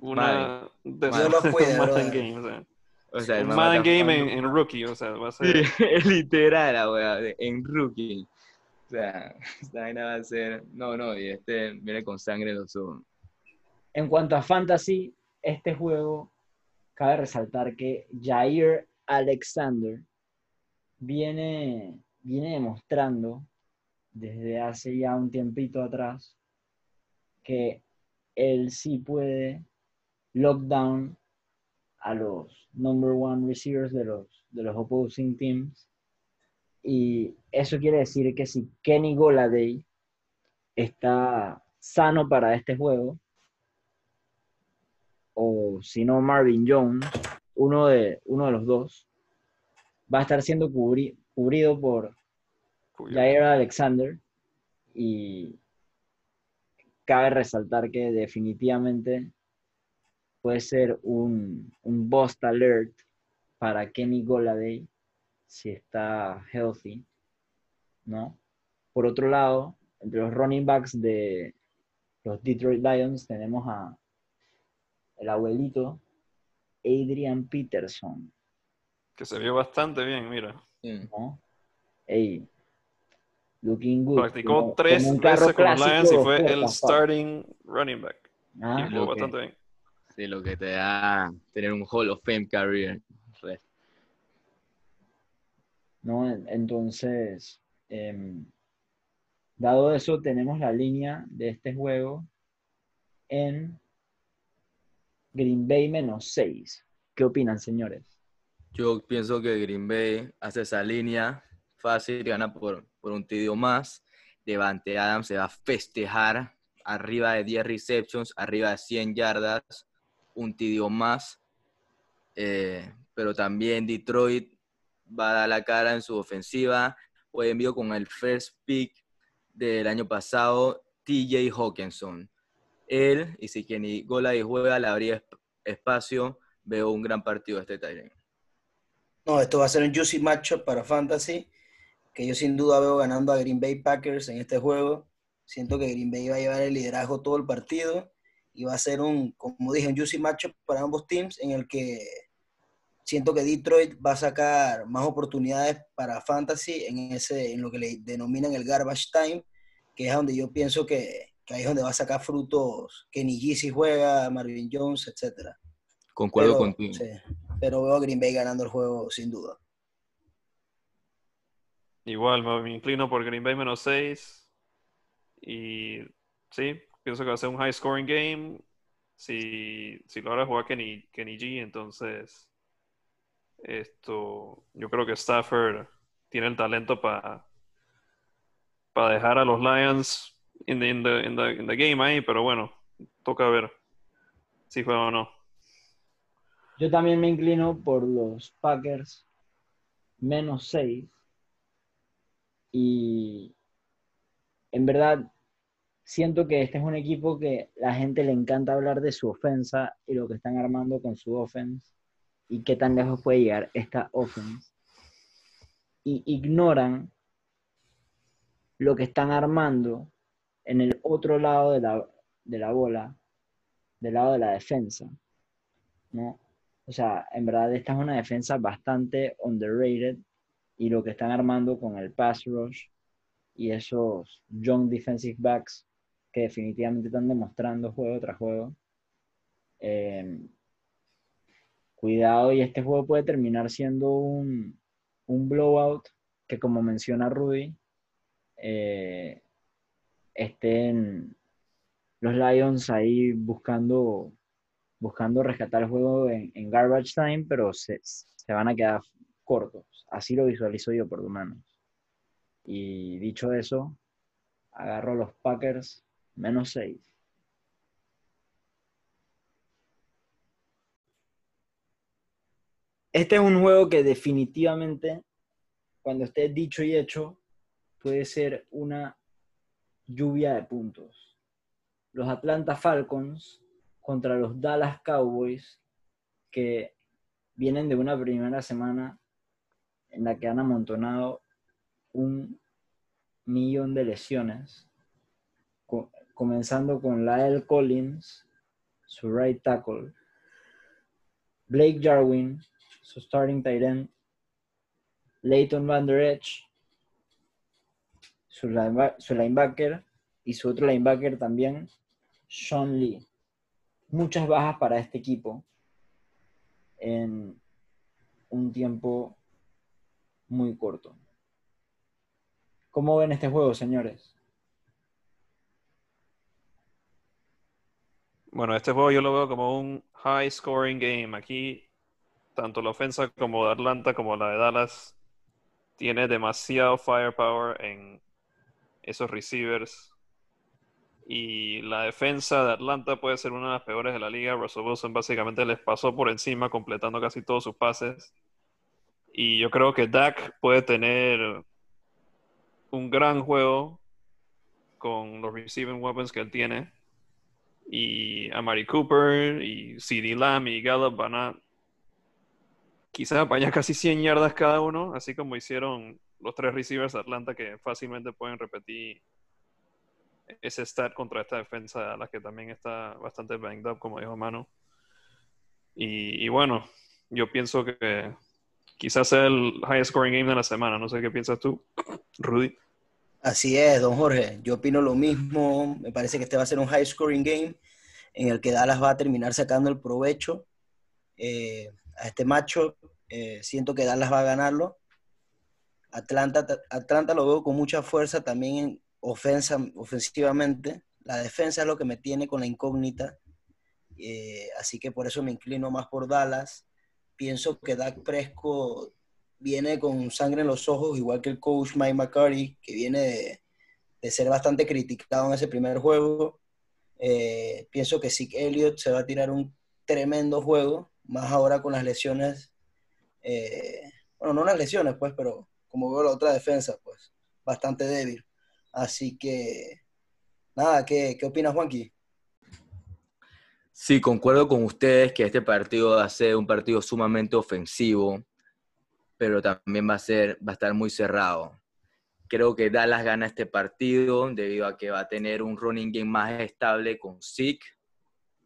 una de Madden. Game, o sea, Madden game en, rookie, o sea, va a ser es literal, wea, de- en rookie. O sea, esta vaina va a ser. No, no, y este viene con sangre en los ojos. En cuanto a fantasy, este juego, cabe resaltar que Jair Alexander viene, viene demostrando desde hace ya un tiempito atrás que él sí puede lockdown a los number one receivers de los, de los opposing teams. Y eso quiere decir que si Kenny Goladay está sano para este juego, o si no Marvin Jones, uno de, uno de los dos, va a estar siendo cubri- cubrido por Jair Alexander. Y cabe resaltar que definitivamente puede ser un, un bust alert para Kenny Goladay si está healthy, ¿no? Por otro lado, entre los running backs de los Detroit Lions tenemos a el abuelito Adrian Peterson, que se vio bastante bien, mira. ¿no? Ey, looking good. Practicó como- tres como veces con Lions y fue el starting running back. Ah, y jugó bastante bien. Sí, lo que te da tener un Hall of Fame career. ¿No? En- Entonces, em, dado eso, tenemos la línea de este juego en Green Bay menos 6. ¿Qué opinan, señores? Yo pienso que Green Bay hace esa línea fácil, gana por, por un tidio más. Devante Adams se va a festejar arriba de 10 receptions, arriba de 100 yardas, un tidio más. Eh, pero también Detroit va a dar la cara en su ofensiva. Hoy envío con el first pick del año pasado, TJ Hawkinson. Él, y si Kenny Gola y juega, le abría esp- espacio. Veo un gran partido de este Tyrant. No, esto va a ser un juicy matchup para Fantasy, que yo sin duda veo ganando a Green Bay Packers en este juego. Siento que Green Bay va a llevar el liderazgo todo el partido y va a ser un, como dije, un juicy matchup para ambos teams en el que siento que Detroit va a sacar más oportunidades para Fantasy en, ese, en lo que le denominan el garbage time, que es donde yo pienso que, que ahí es donde va a sacar frutos Kenny G si juega, Marvin Jones, etcétera. Concuerdo Pero, contigo. sí, pero veo a Green Bay ganando el juego sin duda. Igual me, me inclino por Green Bay menos 6. Y sí, pienso que va a ser un high scoring game. Si, si logra jugar Kenny, Kenny G, entonces esto, yo creo que Stafford tiene el talento para para dejar a los Lions in the, in the game ahí, pero bueno, toca ver si juega o no. Yo también me inclino por los Packers menos 6. Y en verdad siento que este es un equipo que la gente le encanta hablar de su ofensa y lo que están armando con su offense y qué tan lejos puede llegar esta offense. Y ignoran lo que están armando en el otro lado de la, de la bola, del lado de la defensa. ¿no? O sea, en verdad esta es una defensa bastante underrated y lo que están armando con el pass rush y esos young defensive backs que definitivamente están demostrando juego tras juego. Eh, cuidado y este juego puede terminar siendo un, un blowout que como menciona Rudy, eh, estén los Lions ahí buscando buscando rescatar el juego en, garbage time, pero se, se, van a quedar cortos. Así lo visualizo yo, por lo menos. Y dicho eso, agarro los Packers menos 6. Este es un juego que definitivamente, cuando esté dicho y hecho, puede ser una lluvia de puntos. Los Atlanta Falcons contra los Dallas Cowboys, que vienen de una primera semana en la que han amontonado un millón de lesiones, comenzando con Lyle Collins, su right tackle, Blake Jarwin, su starting tight end, Leighton Van Der Edge, su, linebacker, y su otro linebacker también, Sean Lee. Muchas bajas para este equipo en un tiempo muy corto. ¿Cómo ven este juego, señores? Bueno, este juego yo lo veo como un high scoring game. Aquí, tanto la ofensa como de Atlanta como la de Dallas tiene demasiado firepower en esos receivers. Y la defensa de Atlanta puede ser una de las peores de la liga. Russell Wilson básicamente les pasó por encima, completando casi todos sus pases. Y yo creo que Dak puede tener un gran juego con los receiving weapons que él tiene. Y Amari Cooper y CD Lamb y Gallup van a quizás apañar casi 100 yardas cada uno, así como hicieron los tres receivers de Atlanta que fácilmente pueden repetir ese stat contra esta defensa, a la que también está bastante banged up, como dijo Manu. Y, y bueno, yo pienso que quizás sea el highest scoring game de la semana. No sé qué piensas tú, Rudy. Así es, don Jorge. Yo opino lo mismo. Me parece que este va a ser un high scoring game en el que Dallas va a terminar sacando el provecho eh, a este macho. Eh, siento que Dallas va a ganarlo. Atlanta, Atlanta lo veo con mucha fuerza también en ofensa, ofensivamente. La defensa es lo que me tiene con la incógnita. Eh, así que por eso me inclino más por Dallas pienso que Dak Prescott viene con sangre en los ojos, igual que el coach Mike McCarty, que viene de, ser bastante criticado en ese primer juego. Eh, pienso que Zeke Elliott se va a tirar un tremendo juego, más ahora con las lesiones. Eh, bueno, no las lesiones, pues, pero como veo la otra defensa, pues, bastante débil. Así que, nada, ¿qué, qué opinas, Juanqui? Sí, concuerdo con ustedes que este partido va a ser un partido sumamente ofensivo, pero también va a, ser, va a estar muy cerrado. Creo que Dallas gana este partido debido a que va a tener un running game más estable con Zeke,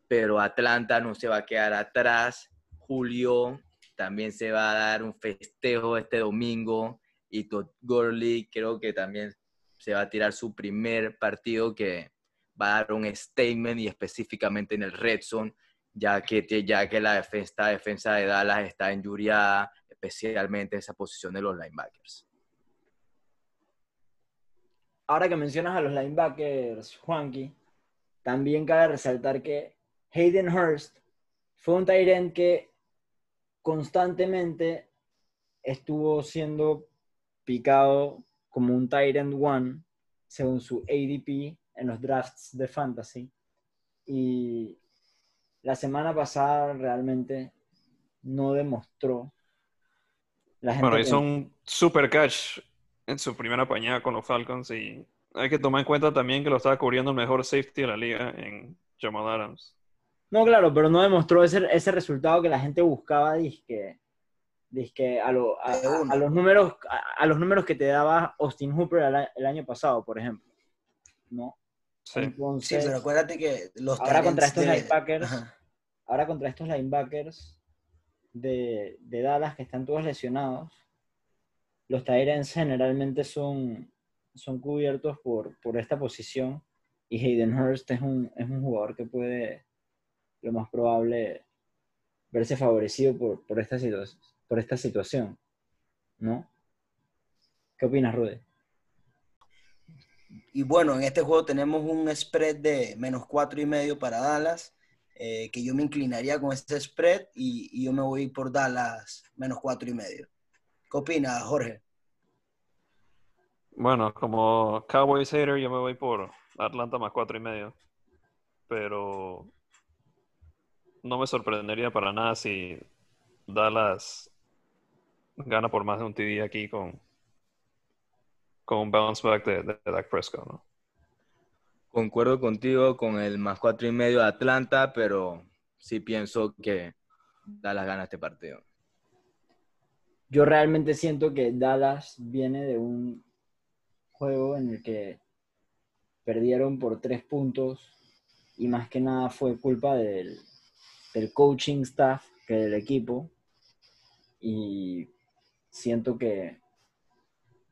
pero Atlanta no se va a quedar atrás. Julio también se va a dar un festejo este domingo y Todd Gurley creo que también se va a tirar su primer partido que va a dar un statement y específicamente en el red zone, ya que, ya que la defensa, defensa de Dallas está injuriada, especialmente esa posición de los linebackers. Ahora que mencionas a los linebackers, Juanqui, también cabe resaltar que Hayden Hurst fue un Tyrant que constantemente estuvo siendo picado como un Tyrant One según su ADP en los drafts de fantasy. Y la semana pasada realmente no demostró. La gente bueno, hizo un super catch en su primera pañada con los Falcons y hay que tomar en cuenta también que lo estaba cubriendo el mejor safety de la liga en Jamal Adams. No, claro, pero no demostró ese, ese resultado que la gente buscaba, disque, disque a, lo, a, los números, a, los números que te daba Austin Hooper el año pasado, por ejemplo. ¿no? Sí. pero acuérdate que los ahora contra estos linebackers, ahora contra estos linebackers de, Dallas que están todos lesionados, los Tyrants generalmente son, son cubiertos por, por esta posición y Hayden Hurst es un, es un jugador que puede, lo más probable, verse favorecido por, por, esta, por esta situación, ¿no? ¿Qué opinas, Rudy? Y bueno, en este juego tenemos un spread de menos cuatro y medio para Dallas. eh, que yo me inclinaría con este spread y, yo me voy por Dallas menos cuatro y medio. ¿Qué opinas, Jorge? Bueno, como Cowboys hater, yo me voy por Atlanta más cuatro y medio. Pero no me sorprendería para nada si Dallas gana por más de un TD aquí con, con un bounce back de, de Dak Prescott, ¿no? Concuerdo contigo con el más cuatro y medio de Atlanta, pero sí pienso que Dallas gana este partido. Yo realmente siento que Dallas viene de un juego en el que perdieron por tres puntos y más que nada fue culpa del, del coaching staff que del equipo y siento que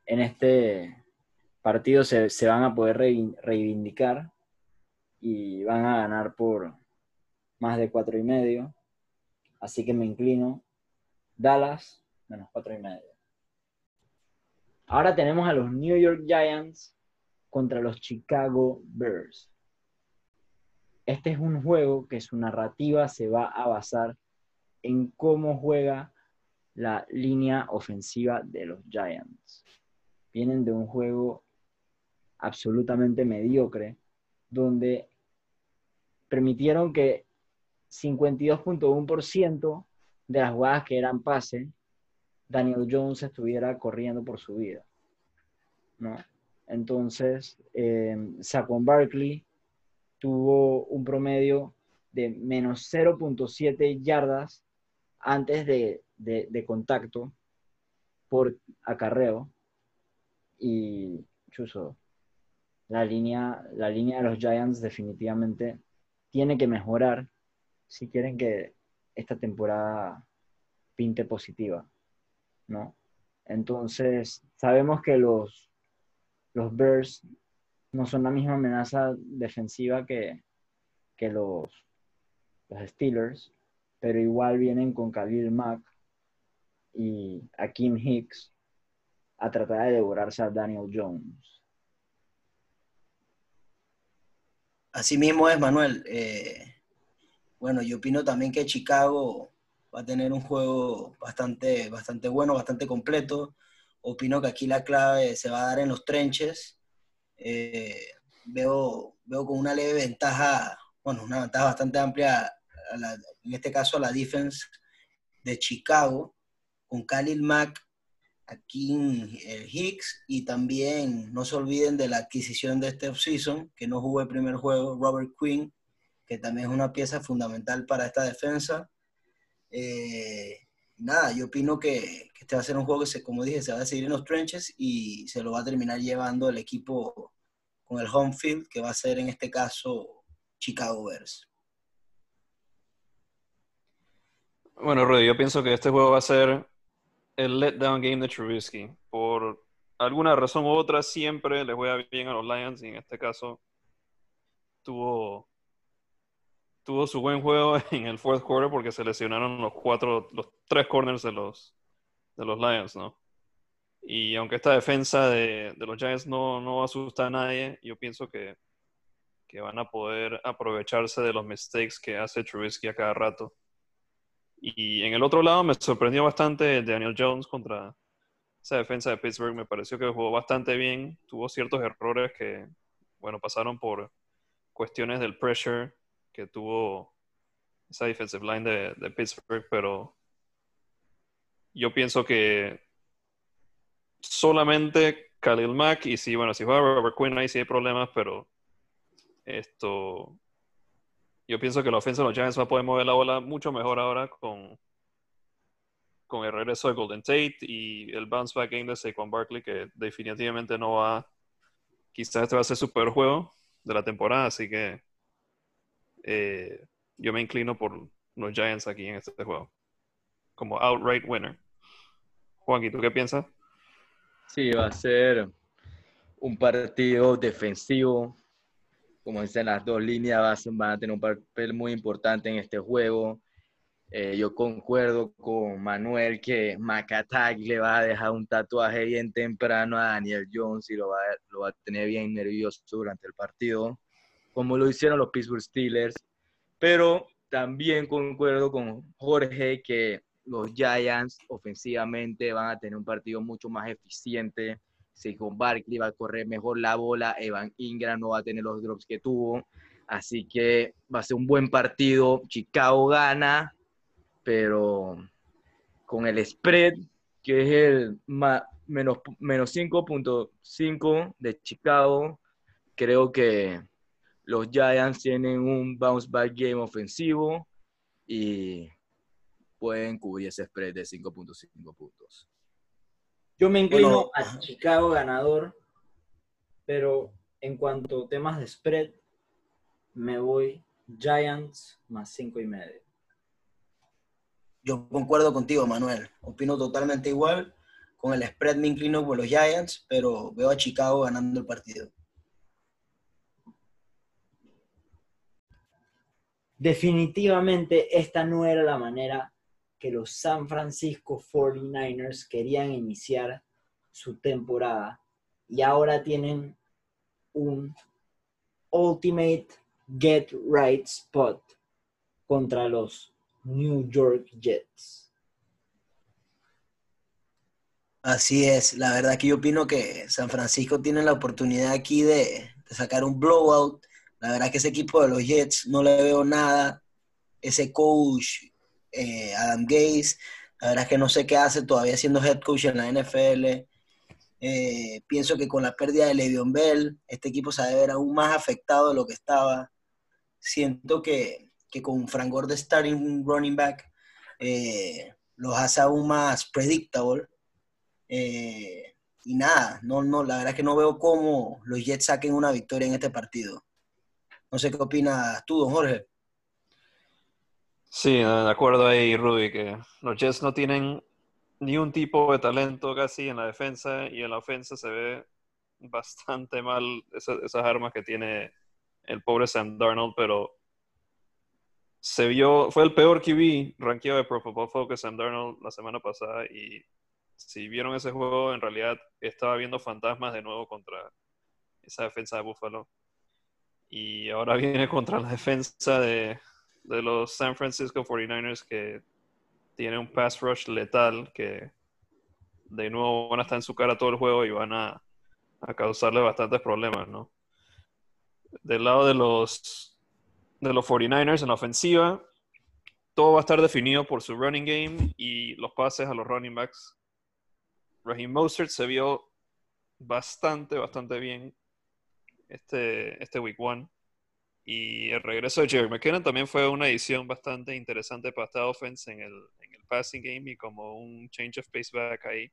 en este partidos se, van a poder reivindicar y van a ganar por más de cuatro y medio. Así que me inclino. Dallas, menos cuatro y medio. Ahora tenemos a los New York Giants contra los Chicago Bears. Este es un juego que su narrativa se va a basar en cómo juega la línea ofensiva de los Giants. Vienen de un juego absolutamente mediocre, donde permitieron que 52.1% de las jugadas que eran pase, Daniel Jones estuviera corriendo por su vida. ¿no? Entonces, eh, Saquon Barkley tuvo un promedio de menos 0.7 yardas antes de, de, contacto por acarreo. Y Chuso, la línea, la línea de los Giants definitivamente tiene que mejorar si quieren que esta temporada pinte positiva, ¿no? Entonces, sabemos que los, los Bears no son la misma amenaza defensiva que, que los, los Steelers, pero igual vienen con Khalil Mack y a Kim Hicks a tratar de devorarse a Daniel Jones. Así mismo es, Manuel. Eh, bueno, yo opino también que Chicago va a tener un juego bastante, bastante bueno, bastante completo. Opino que aquí la clave se va a dar en los trenches. Eh, veo, veo con una leve ventaja, bueno, una ventaja bastante amplia, en este caso a la defense de Chicago, con Khalil Mack aquí en Hicks y también no se olviden de la adquisición de este offseason, que no jugó el primer juego, Robert Quinn, que también es una pieza fundamental para esta defensa. Eh, nada, yo opino que, este va a ser un juego que, se, como dije, se va a seguir en los trenches y se lo va a terminar llevando el equipo con el home field, que va a ser en este caso Chicago Bears. Bueno, Rudy, yo pienso que este juego va a ser el letdown game de Trubisky. Por alguna razón u otra, siempre le juega bien a los Lions y en este caso tuvo, tuvo su buen juego en el fourth quarter porque se lesionaron los cuatro, los tres corners de los, de los Lions, ¿no? Y aunque esta defensa de, de los Giants no, no asusta a nadie, yo pienso que, que van a poder aprovecharse de los mistakes que hace Trubisky a cada rato. Y en el otro lado me sorprendió bastante Daniel Jones contra esa defensa de Pittsburgh. Me pareció que jugó bastante bien. Tuvo ciertos errores que, bueno, pasaron por cuestiones del pressure que tuvo esa defensive line de, Pittsburgh, pero yo pienso que solamente Khalil Mack y si, bueno, si juega Robert Quinn ahí sí hay problemas, pero esto yo pienso que la ofensa de los Giants va a poder mover la bola mucho mejor ahora con, con el regreso de Golden Tate y el bounce back game de Saquon Barkley, que definitivamente no va. Quizás este va a ser su peor juego de la temporada, así que eh, yo me inclino por los Giants aquí en este juego, como outright winner. Juan, ¿y tú qué piensas? Sí, va a ser un partido defensivo como dicen las dos líneas, van a tener un papel muy importante en este juego. Eh, yo concuerdo con Manuel que Macatag le va a dejar un tatuaje bien temprano a Daniel Jones y lo va, lo va a tener bien nervioso durante el partido, como lo hicieron los Pittsburgh Steelers. Pero también concuerdo con Jorge que los Giants ofensivamente van a tener un partido mucho más eficiente. Si con Barkley va a correr mejor la bola, Evan Ingram no va a tener los drops que tuvo. Así que va a ser un buen partido. Chicago gana, pero con el spread, que es el menos, menos 5.5 de Chicago, creo que los Giants tienen un bounce back game ofensivo y pueden cubrir ese spread de 5.5 puntos. Yo me inclino a Chicago ganador, pero en cuanto a temas de spread, me voy Giants más 5 y medio. Yo concuerdo contigo, Manuel. Opino totalmente igual. Con el spread me inclino por los Giants, pero veo a Chicago ganando el partido. Definitivamente esta no era la manera que los San Francisco 49ers querían iniciar su temporada. Y ahora tienen un ultimate get right spot contra los New York Jets. Así es, la verdad que yo opino que San Francisco tiene la oportunidad aquí de, de sacar un blowout la verdad que ese equipo de los Jets no le veo nada. Ese coach, eh, Adam Gaze, la verdad es que no sé qué hace todavía siendo head coach en la NFL. Eh, pienso que con la pérdida de Le'Veon Bell, este equipo se debe ver aún más afectado de lo que estaba. Siento que, con Frank Gore starting running back eh, los hace aún más predictable. y nada, no, no, la verdad es que no veo cómo los Jets saquen una victoria en este partido. No sé qué opinas tú, don Jorge. Sí, de acuerdo ahí, Rudy, que los Jets no tienen ni un tipo de talento casi en la defensa y en la ofensa se ve bastante mal esas, armas que tiene el pobre Sam Darnold, pero se vio, fue el peor QB rankeado de Pro Football Sam Darnold la semana pasada y si vieron ese juego, en realidad estaba viendo fantasmas de nuevo contra esa defensa de Buffalo. Y ahora viene contra la defensa de, los San Francisco 49ers que tiene un pass rush letal que de nuevo van a estar en su cara todo el juego y van a, causarle bastantes problemas, ¿no? Del lado de los, de los 49ers en la ofensiva, todo va a estar definido por su running game y los pases a los running backs. Raheem Mostert se vio bastante, bastante bien este, este Week One. Y el regreso de Jerry McKinnon también fue una edición bastante interesante para esta offense en el, en el passing game y como un change of pace back ahí,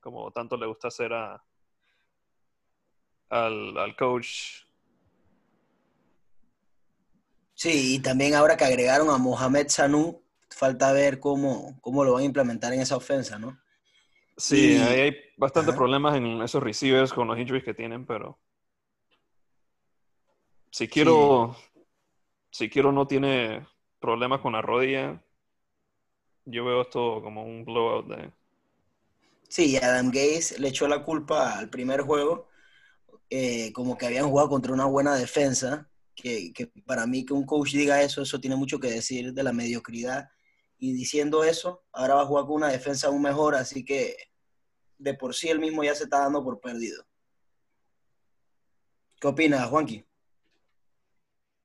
como tanto le gusta hacer a, al, al coach. Sí, y también ahora que agregaron a Mohamed Sanu, falta ver cómo, cómo lo van a implementar en esa ofensa, ¿no? Sí, hay bastantes problemas en esos receivers con los injuries que tienen, pero si quiero, si quiero no tiene problemas con la rodilla, yo veo esto como un blowout de... Sí, Adam Gaze le echó la culpa al primer juego, eh, como que habían jugado contra una buena defensa, que, que, para mí que un coach diga eso, eso tiene mucho que decir de la mediocridad. Y diciendo eso, ahora va a jugar con una defensa aún mejor, así que de por sí él mismo ya se está dando por perdido. ¿Qué opinas, Juanqui?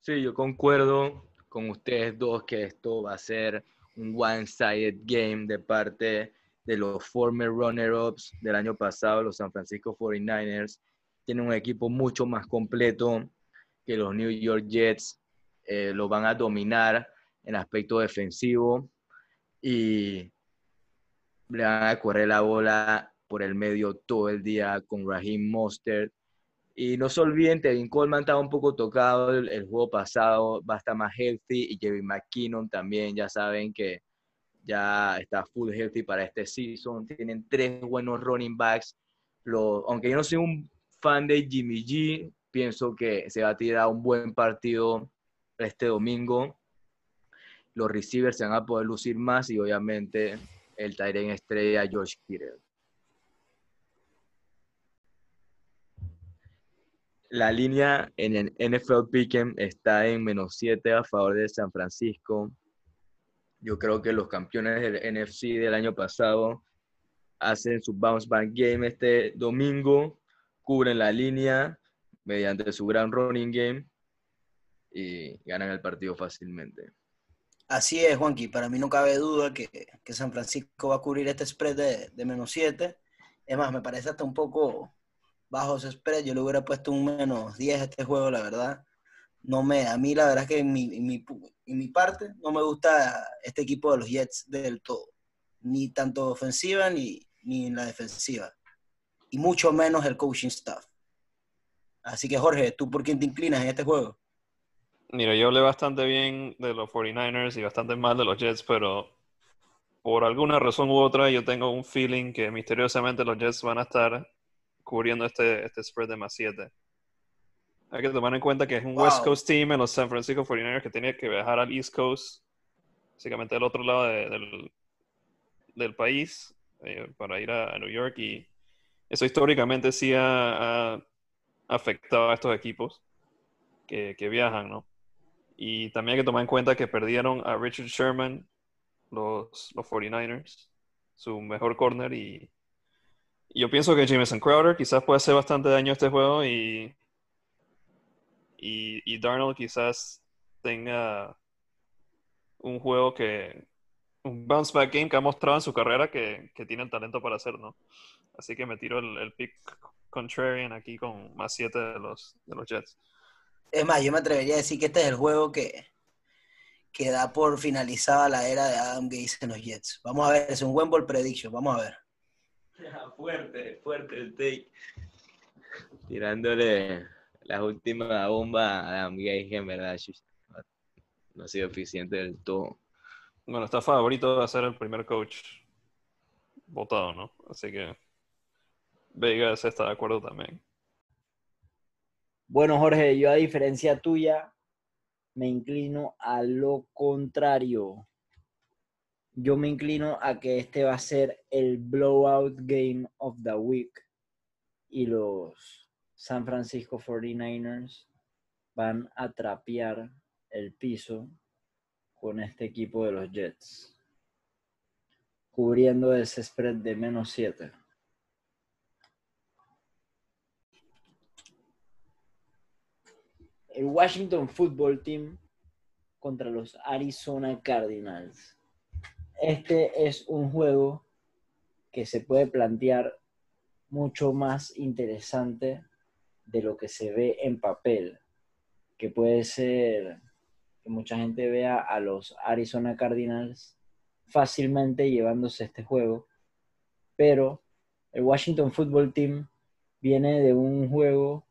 Sí, yo concuerdo con ustedes dos que esto va a ser un one-sided game de parte de los former runner-ups del año pasado, los San Francisco 49ers. Tienen un equipo mucho más completo que los New York Jets. Eh, lo van a dominar en aspecto defensivo y le van a correr la bola por el medio todo el día con Raheem Mostert y no se olviden, Tevin Coleman estaba un poco tocado el, juego pasado, va a estar más healthy y Kevin McKinnon también, ya saben que ya está full healthy para este season. Tienen tres buenos running backs. aunque yo no soy un fan de Jimmy G, pienso que se va a tirar un buen partido este domingo. Los receivers se van a poder lucir más y obviamente el Tyren estrella Josh Kittle. La línea en el NFL Pick'em está en menos 7 a favor de San Francisco. Yo creo que los campeones del NFC del año pasado hacen su bounce back game este domingo, cubren la línea mediante su gran running game y ganan el partido fácilmente. Así es, Juanqui. Para mí no cabe duda que, San Francisco va a cubrir este spread de, de, menos 7. Es más, me parece hasta un poco bajo ese spread. Yo le hubiera puesto un menos 10 a este juego, la verdad no me, a mí la verdad es que en mi, mi, mi parte no me gusta este equipo de los Jets del todo, ni tanto ofensiva ni, ni en la defensiva, y mucho menos el coaching staff. Así que Jorge, ¿tú por quién te inclinas en este juego? Mira, yo hablé bastante bien de los 49ers y bastante mal de los Jets, pero por alguna razón u otra yo tengo un feeling que misteriosamente los Jets van a estar cubriendo este, este spread de más 7. Hay que tomar en cuenta que es un West Coast team en los San Francisco 49ers que tiene que viajar al East Coast, básicamente del otro lado del, del, país, eh, para ir a, New York. Y eso históricamente sí ha, afectado a estos equipos que, que, viajan, ¿no? Y también hay que tomar en cuenta que perdieron a Richard Sherman, los, los 49ers, su mejor corner. Y yo pienso que Jameson Crowder quizás puede hacer bastante daño a este juego y y, Darnold quizás tenga un juego que, un bounce back game que ha mostrado en su carrera que, tiene el talento para hacer, ¿no? Así que me tiro el, pick contrarian aquí con más 7 de los, de los Jets. Es más, yo me atrevería a decir que este es el juego que, que da por finalizada la era de Adam Gates en los Jets. Vamos a ver, es un buen ball prediction, vamos a ver. fuerte, fuerte el take. Tirándole la última bomba a Miguel en verdad no ha sido eficiente del todo. Bueno, está favorito de ser el primer coach votado, ¿no? Así que Vegas está de acuerdo también. Bueno, Jorge, yo a diferencia tuya, me inclino a lo contrario. Yo me inclino a que este va a ser el blowout game of the week. Y los San Francisco 49ers van a trapear el piso con este equipo de los Jets, cubriendo ese spread de menos 7. El Washington Football Team contra los Arizona Cardinals. Este es un juego que se puede plantear mucho más interesante de lo que se ve en papel, que puede ser que mucha gente vea a los Arizona Cardinals fácilmente llevándose este juego, pero el Washington Football Team viene de un juego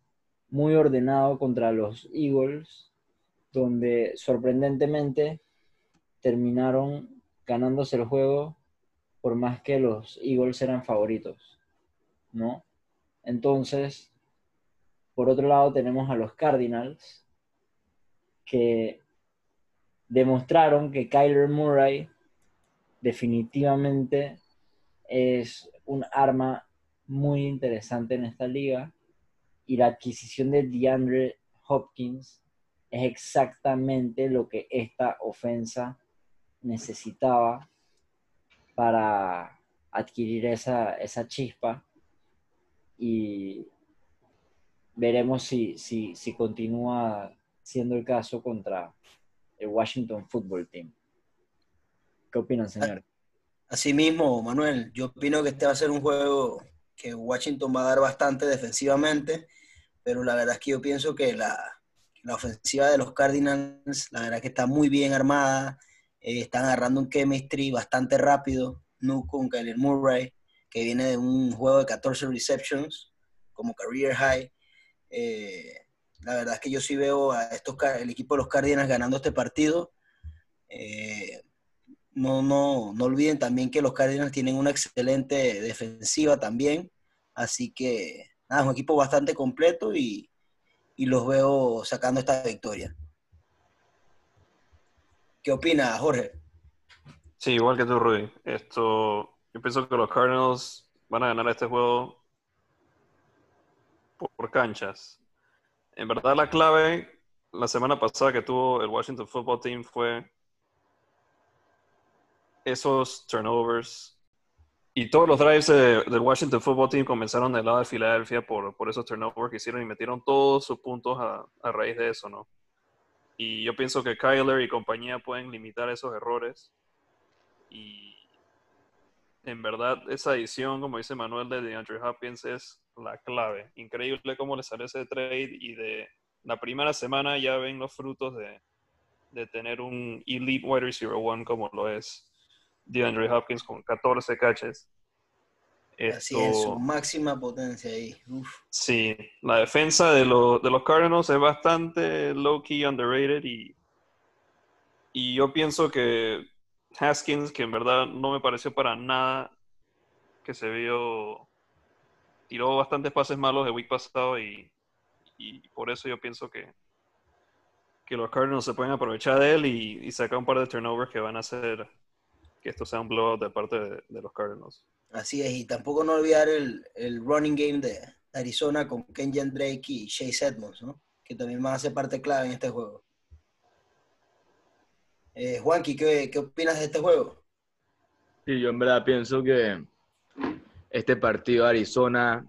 muy ordenado contra los Eagles, donde sorprendentemente terminaron ganándose el juego por más que los Eagles eran favoritos, ¿no? Entonces, por otro lado, tenemos a los Cardinals, que demostraron que Kyler Murray definitivamente es un arma muy interesante en esta liga y la adquisición de DeAndre Hopkins es exactamente lo que esta ofensa necesitaba para adquirir esa, esa chispa y veremos si, si, si continúa siendo el caso contra el Washington Football Team. ¿Qué opinan, señor? Asimismo, Manuel, yo opino que este va a ser un juego que Washington va a dar bastante defensivamente, pero la verdad es que yo pienso que la, la ofensiva de los Cardinals, la verdad es que está muy bien armada, eh, están agarrando un chemistry bastante rápido, no con Kyler Murray, que viene de un juego de 14 receptions como career high, eh, la verdad es que yo sí veo a estos, el equipo de los Cardinals ganando este partido. Eh, no, no, no olviden también que los Cardinals tienen una excelente defensiva también. Así que, nada, es un equipo bastante completo y, los veo sacando esta victoria. ¿Qué opina, Jorge? Sí, igual que tú, Rudy. Esto, yo pienso que los Cardinals van a ganar este juego por canchas. En verdad la clave la semana pasada que tuvo el Washington Football Team fue esos turnovers y todos los drives del Washington Football Team comenzaron del lado de Filadelfia por, por esos turnovers que hicieron y metieron todos sus puntos a, a, raíz de eso, ¿no? Y yo pienso que Kyler y compañía pueden limitar esos errores. Y en verdad, esa edición, como dice Manuel, de DeAndre Hopkins es la clave. Increíble cómo le sale ese trade y de la primera semana ya ven los frutos de, de tener un elite wide receiver one como lo es DeAndre Hopkins con 14 catches. Así es, su máxima potencia ahí. Sí, la defensa de, de los Cardinals es bastante low-key underrated y, y yo pienso que Haskins, que en verdad no me pareció para nada que se vio, tiró bastantes pases malos de week pasado y, y por eso yo pienso que, que los Cardinals se pueden aprovechar de él y, y sacar un par de turnovers que van a hacer que esto sea un blowout de parte de, los Cardinals. Así es, y tampoco no olvidar el, el running game de Arizona con Kenyan Drake y Chase Edmonds, ¿no? que también a ser parte clave en este juego. Eh, Juanqui, ¿qué, ¿qué opinas de este juego? Sí, yo en verdad pienso que este partido Arizona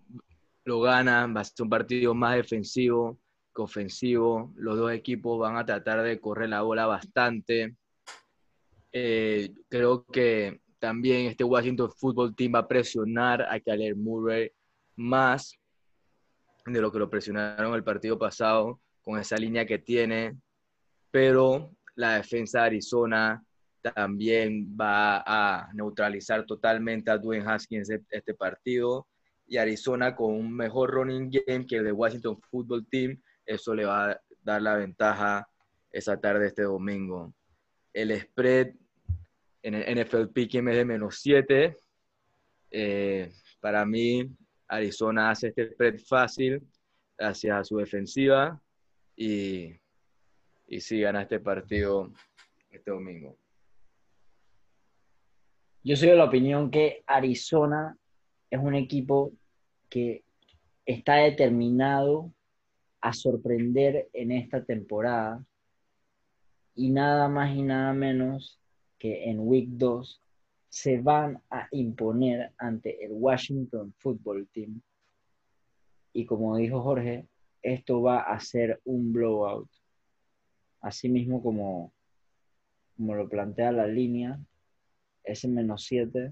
lo gana, va a ser un partido más defensivo que ofensivo. Los dos equipos van a tratar de correr la bola bastante. Eh, creo que también este Washington Football Team va a presionar a Kyler Murray más de lo que lo presionaron el partido pasado con esa línea que tiene, pero la defensa de Arizona también va a neutralizar totalmente a Dwayne Haskins este partido y Arizona con un mejor running game que el de Washington Football Team, eso le va a dar la ventaja esa tarde este domingo. El spread en el NFL Picking es de menos 7. Eh, para mí, Arizona hace este spread fácil hacia su defensiva y, y sí gana este partido este domingo. Yo soy de la opinión que Arizona es un equipo que está determinado a sorprender en esta temporada y nada más y nada menos que en Week 2 se van a imponer ante el Washington Football Team. Y como dijo Jorge, esto va a ser un blowout. Así mismo como, como lo plantea la línea, ese menos 7,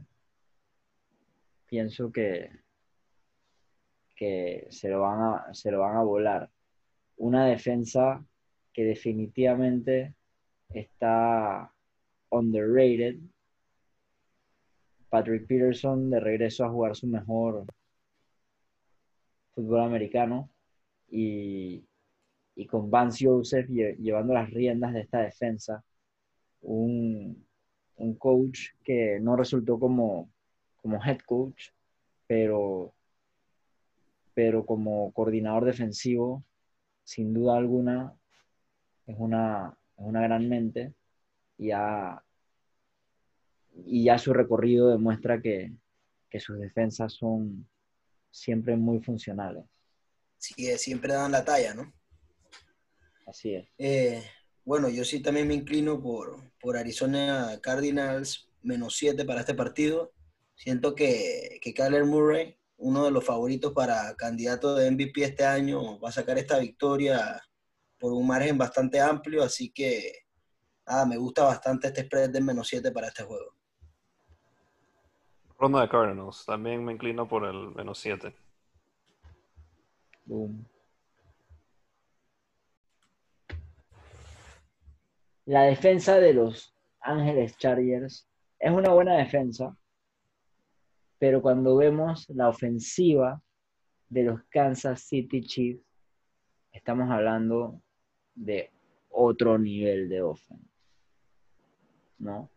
pienso que, que se, lo van a, se lo van a volar. Una defensa que definitivamente está underrated. Patrick Peterson de regreso a jugar su mejor fútbol americano y, con Vance Joseph llevando las riendas de esta defensa. Un, coach que no resultó como, como head coach, pero, pero como coordinador defensivo, sin duda alguna, es una, es una gran mente ya, y ya su recorrido demuestra que, sus defensas son siempre muy funcionales. Sí, siempre dan la talla, ¿no? Así es. Eh, bueno, yo sí también me inclino por, por Arizona Cardinals menos 7 para este partido. Siento que, que Kyler Murray, uno de los favoritos para candidato de MVP este año, va a sacar esta victoria por un margen bastante amplio, así que ah, me gusta bastante este spread de menos 7 para este juego. Ronda de Cardinals, también me inclino por el menos 7. La defensa de los Ángeles Chargers es una buena defensa, pero cuando vemos la ofensiva de los Kansas City Chiefs, estamos hablando de otro nivel de ofensa. ¿No?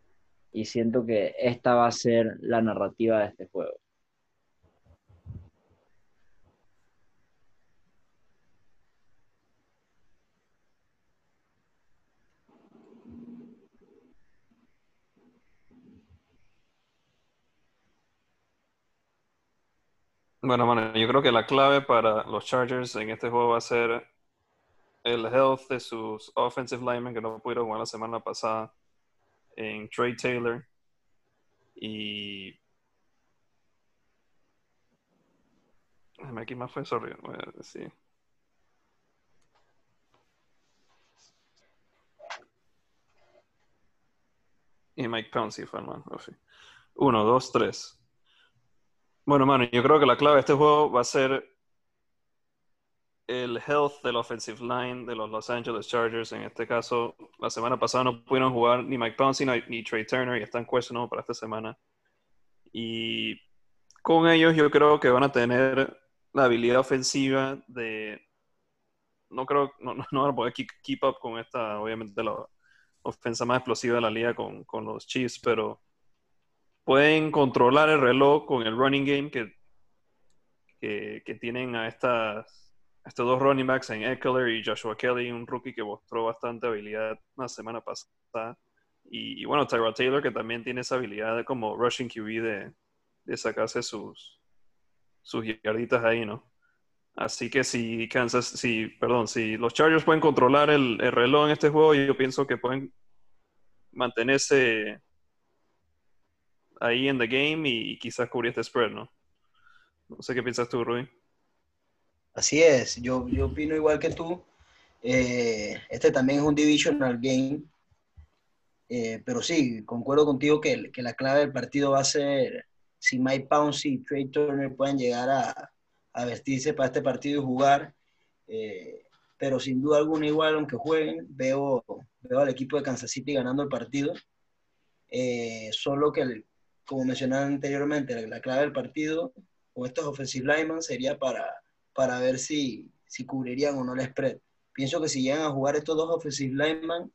Y siento que esta va a ser la narrativa de este juego. Bueno, yo creo que la clave para los Chargers en este juego va a ser el health de sus offensive linemen que no pudieron jugar la semana pasada en Trey Taylor y aquí más fue sorry, a decir. Y Mike Pouncey fue el man. Uno, dos, tres. Bueno, mano, yo creo que la clave de este juego va a ser el health del offensive line de los Los Angeles Chargers. En este caso, la semana pasada no pudieron jugar ni Mike Pouncey ni, Trey Turner y están cuestionados para esta semana. Y con ellos yo creo que van a tener la habilidad ofensiva de... No creo, no, no van a poder keep, up con esta, obviamente, la ofensa más explosiva de la liga con, con los Chiefs, pero pueden controlar el reloj con el running game que, que tienen a estas estos dos running backs en Eckler y Joshua Kelly, un rookie que mostró bastante habilidad la semana pasada. Y, bueno, Tyrod Taylor, que también tiene esa habilidad como rushing QB de, de sacarse sus, sus yarditas ahí, ¿no? Así que si Kansas, si, perdón, si los Chargers pueden controlar el, el reloj en este juego, yo pienso que pueden mantenerse ahí en the game y, quizás cubrir este spread, ¿no? No sé qué piensas tú, Rui. Así es, yo, yo opino igual que tú. Eh, este también es un divisional game. Eh, pero sí, concuerdo contigo que, que, la clave del partido va a ser si Mike Pouncey y Trey Turner pueden llegar a, a vestirse para este partido y jugar. Eh, pero sin duda alguna, igual, aunque jueguen, veo, veo al equipo de Kansas City ganando el partido. solo que, como mencionaba anteriormente, la, la clave del partido con estos offensive linemen sería para para ver si, si cubrirían o no el spread. Pienso que si llegan a jugar estos dos offensive linemen,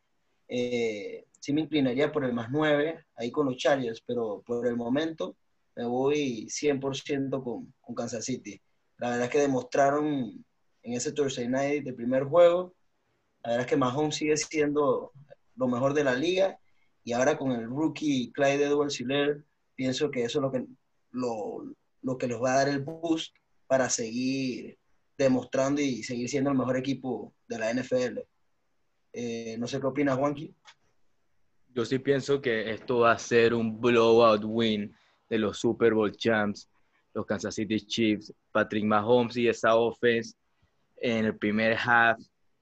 eh, sí me inclinaría por el más 9, ahí con los Chargers, pero por el momento me voy 100% con, con Kansas City. La verdad es que demostraron en ese Thursday Night del primer juego, la verdad es que Mahomes sigue siendo lo mejor de la liga y ahora con el rookie Clyde Edwards Hiller, pienso que eso es lo que, lo, lo que les va a dar el boost para seguir demostrando y seguir siendo el mejor equipo de la NFL. Eh, no sé qué opinas, Juanqui. Yo sí pienso que esto va a ser un blowout win de los Super Bowl champs, los Kansas City Chiefs, Patrick Mahomes y esa offense en el primer half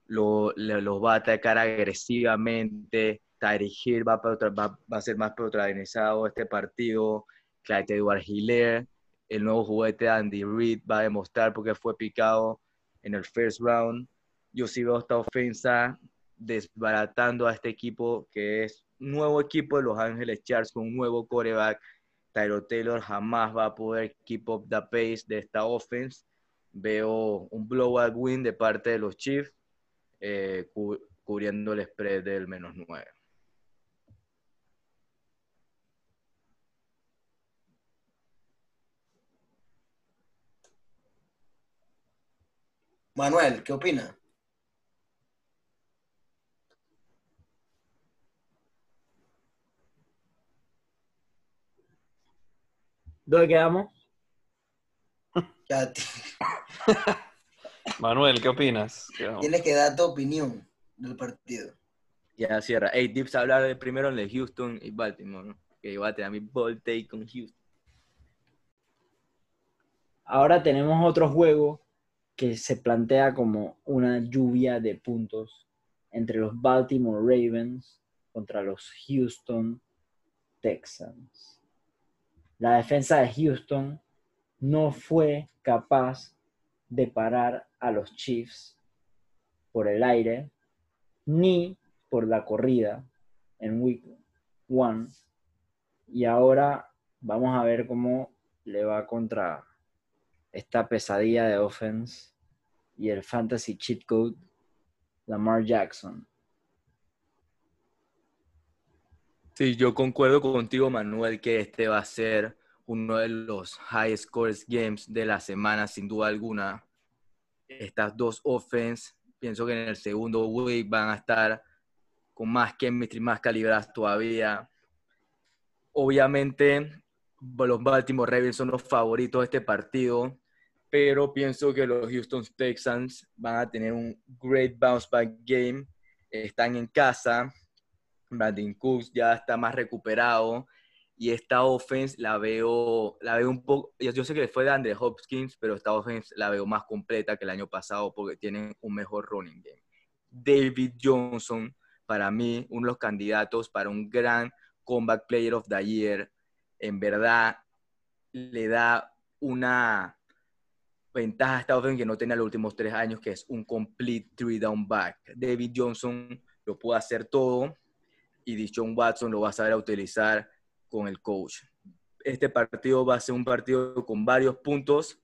los va a atacar agresivamente. Tyreek Hill va, va, a ser más protagonizado este partido. Clyde Edward Hiller el nuevo juguete Andy Reid va a demostrar porque fue picado en el first round. Yo sí veo esta ofensa desbaratando a este equipo que es nuevo equipo de Los Ángeles Chargers con un nuevo coreback. Tyro Taylor jamás va a poder keep up the pace de esta offense. Veo un blowout win de parte de los Chiefs, eh, cubriendo el spread del menos 9. Manuel, ¿qué opina? ¿Dónde quedamos? Manuel, ¿qué opinas? Tienes que dar tu opinión del partido. Ya cierra. Hey, Dips hablar de primero en el Houston y Baltimore, ¿no? Que iba a tener mi ball take con Houston. Ahora tenemos otro juego que se plantea como una lluvia de puntos entre los Baltimore Ravens contra los Houston Texans. La defensa de Houston no fue capaz de parar a los Chiefs por el aire ni por la corrida en Week 1 y ahora vamos a ver cómo le va contra esta pesadilla de offense y el fantasy cheat code Lamar Jackson. Sí, yo concuerdo contigo, Manuel, que este va a ser uno de los high scores games de la semana, sin duda alguna. Estas dos offense, pienso que en el segundo week van a estar con más chemistry, más calibradas todavía. Obviamente, los Baltimore Ravens son los favoritos de este partido pero pienso que los Houston Texans van a tener un great bounce back game. Están en casa, Brandon Cooks ya está más recuperado y esta offense la veo, la veo un poco, yo sé que fue de Andre Hopkins, pero esta offense la veo más completa que el año pasado porque tienen un mejor running game. David Johnson, para mí, uno de los candidatos para un gran comeback player of the year, en verdad le da una ventaja a esta offense que no tenía los últimos tres años, que es un complete three down back. David Johnson lo puede hacer todo y Dishon Watson lo va a saber utilizar con el coach. Este partido va a ser un partido con varios puntos.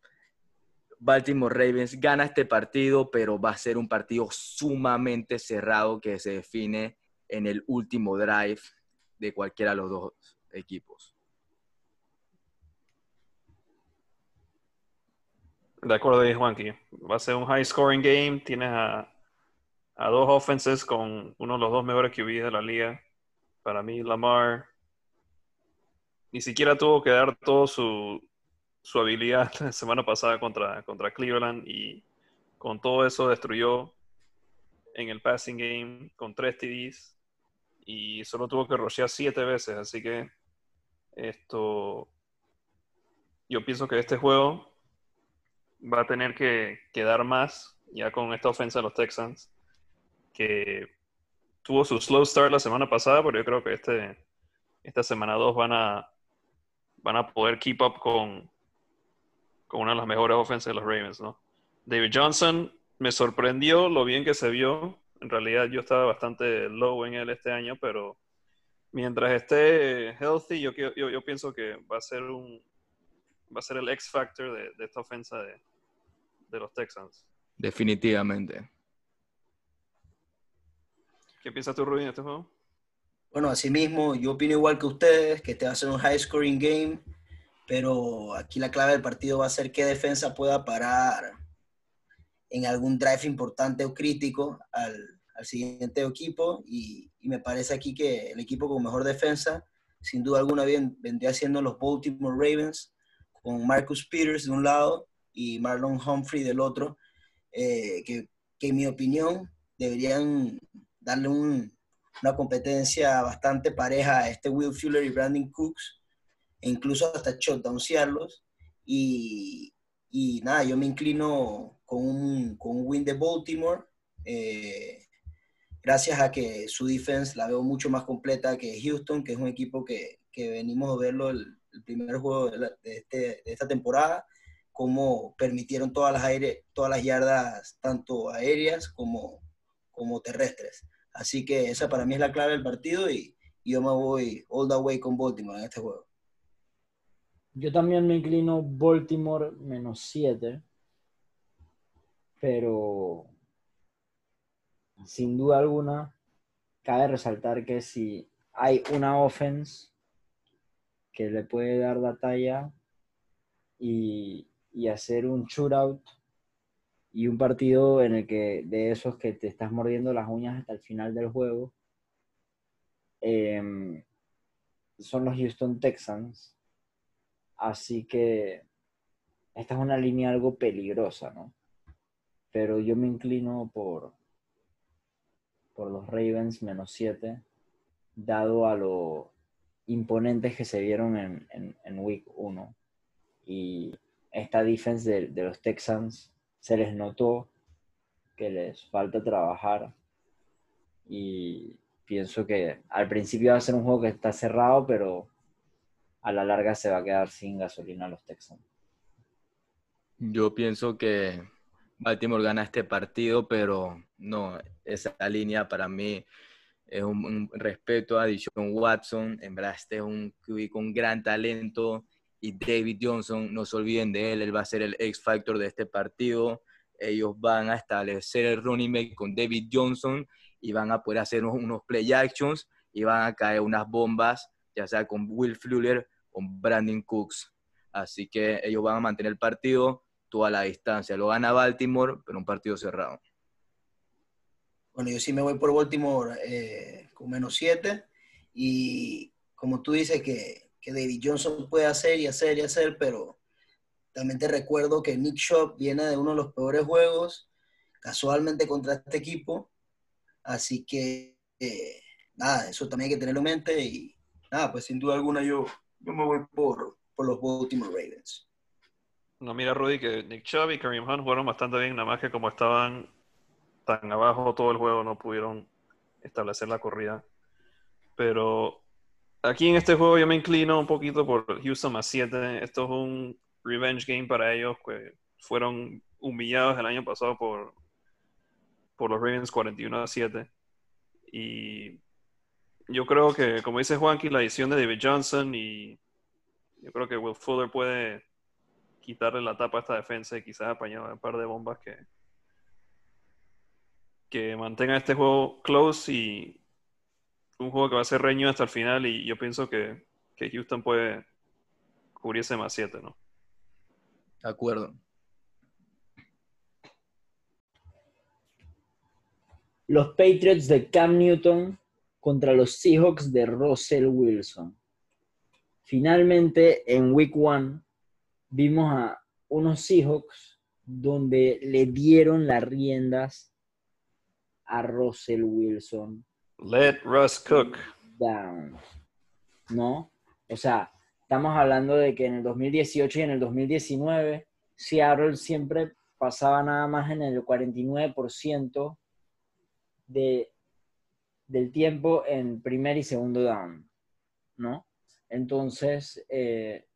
Baltimore Ravens gana este partido, pero va a ser un partido sumamente cerrado que se define en el último drive de cualquiera de los dos equipos. De acuerdo, Juanqui. Va a ser un high scoring game. Tienes a, a dos offenses con uno de los dos mejores QB de la liga. Para mí, Lamar ni siquiera tuvo que dar todo su, su habilidad la semana pasada contra, contra Cleveland y con todo eso destruyó en el passing game con tres TDs y solo tuvo que rochear siete veces. Así que esto, yo pienso que este juego va a tener que, que dar más ya con esta ofensa de los Texans, que tuvo su slow start la semana pasada, pero yo creo que este, esta semana 2 van a, van a poder keep up con, con una de las mejores ofensas de los Ravens, ¿no? David Johnson me sorprendió lo bien que se vio. En realidad yo estaba bastante low en él este año, pero mientras esté healthy, yo, yo, yo pienso que va a ser un va a ser el X factor de, de esta ofensa de, de los Texans. Definitivamente. ¿Qué piensas tú, Rubén, de este juego? Bueno, asimismo, yo opino igual que ustedes, que te va a ser un high scoring game, pero aquí la clave del partido va a ser qué defensa pueda parar en algún drive importante o crítico al, al siguiente equipo. Y, y, me parece aquí que el equipo con mejor defensa, sin duda alguna, bien, vendría siendo los Baltimore Ravens, con Marcus Peters de un lado y Marlon Humphrey del otro, eh, que, que en mi opinión deberían darle un, una competencia bastante pareja a este Will Fuller y Brandon Cooks, e incluso hasta shutdownsearlos. Y, y nada, yo me inclino con un, con un win de Baltimore, eh, gracias a que su defense la veo mucho más completa que Houston, que es un equipo que, que venimos a verlo el, el primer juego de, la, de, este, de, esta temporada, cómo permitieron todas las, aire, todas las yardas, tanto aéreas como, como terrestres. Así que esa para mí es la clave del partido y, y yo me voy all the way con Baltimore en este juego. Yo también me inclino Baltimore menos 7, pero sin duda alguna cabe resaltar que si hay una offense que le puede dar batalla y, y hacer un shootout y un partido en el que de esos que te estás mordiendo las uñas hasta el final del juego eh, son los Houston Texans. Así que esta es una línea algo peligrosa, ¿no? Pero yo me inclino por, por los Ravens menos 7, dado a lo imponentes que se vieron en, en, en Week 1. Y esta defense de, los Texans se les notó que les falta trabajar y pienso que al principio va a ser un juego que está cerrado, pero a la larga se va a quedar sin gasolina los Texans. Yo pienso que Baltimore gana este partido, pero no, esa línea para mí es un, un respeto a Dishon Watson. En verdad, este es un QB con gran talento y David Johnson, no se olviden de él, él va a ser el X Factor de este partido. Ellos van a establecer el running back con David Johnson y van a poder hacer unos, play actions y van a caer unas bombas, ya sea con Will Fuller o Brandon Cooks. Así que ellos van a mantener el partido toda la distancia. Lo gana Baltimore, pero un partido cerrado. Bueno, yo sí me voy por Baltimore eh, con menos 7 y como tú dices que que David Johnson puede hacer y hacer y hacer, pero también te recuerdo que Nick Shop viene de uno de los peores juegos, casualmente contra este equipo. Así que, eh, nada, eso también hay que tenerlo en mente. Y nada, pues sin duda alguna yo, yo me voy por, por los Baltimore Ravens. No, mira, Rudy, que Nick Chubb y Kareem Hunt jugaron bastante bien, nada más que como estaban tan abajo todo el juego, no pudieron establecer la corrida. Pero aquí en este juego yo me inclino un poquito por Houston más 7. Esto es un revenge game para ellos, que fueron humillados el año pasado por, por los Ravens 41 a 7. Y yo creo que, como dice Juanqui, la edición de David Johnson y yo creo que Will Fuller puede quitarle la tapa a esta defensa y quizás apañar un par de bombas que, que mantenga este juego close y un juego que va a ser reño hasta el final y yo pienso que, que Houston puede cubrirse más 7, ¿no? De acuerdo. Los Patriots de Cam Newton contra los Seahawks de Russell Wilson. Finalmente, en Week 1, vimos a unos Seahawks donde le dieron las riendas a Russell Wilson. Let Russ cook. Down. ¿No? O sea, estamos hablando de que en el 2018 y en el 2019 Seattle siempre pasaba nada más en el 49% de, del tiempo en primer y segundo down, ¿no? Entonces, eh,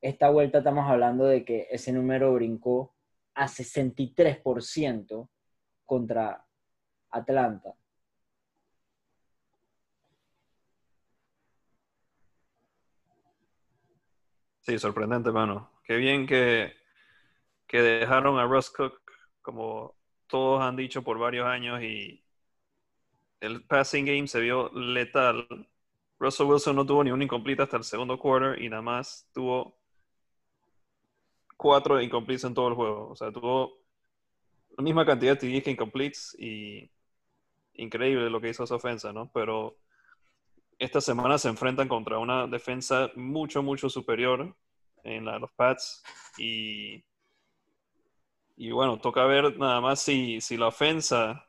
esta vuelta estamos hablando de que ese número brincó a 63% contra Atlanta. Sí, sorprendente, mano. Qué bien que, que dejaron a Russ Cook, como todos han dicho por varios años, y el passing game se vio letal. Russell Wilson no tuvo ni un incomplete hasta el segundo quarter y nada más tuvo cuatro incompletes en todo el juego. O sea, tuvo la misma cantidad de TDs que incompletes y increíble lo que hizo esa ofensa, ¿no? Pero esta semana se enfrentan contra una defensa mucho, mucho superior en la, los Pats. Y, y bueno, toca ver nada más si, si la ofensa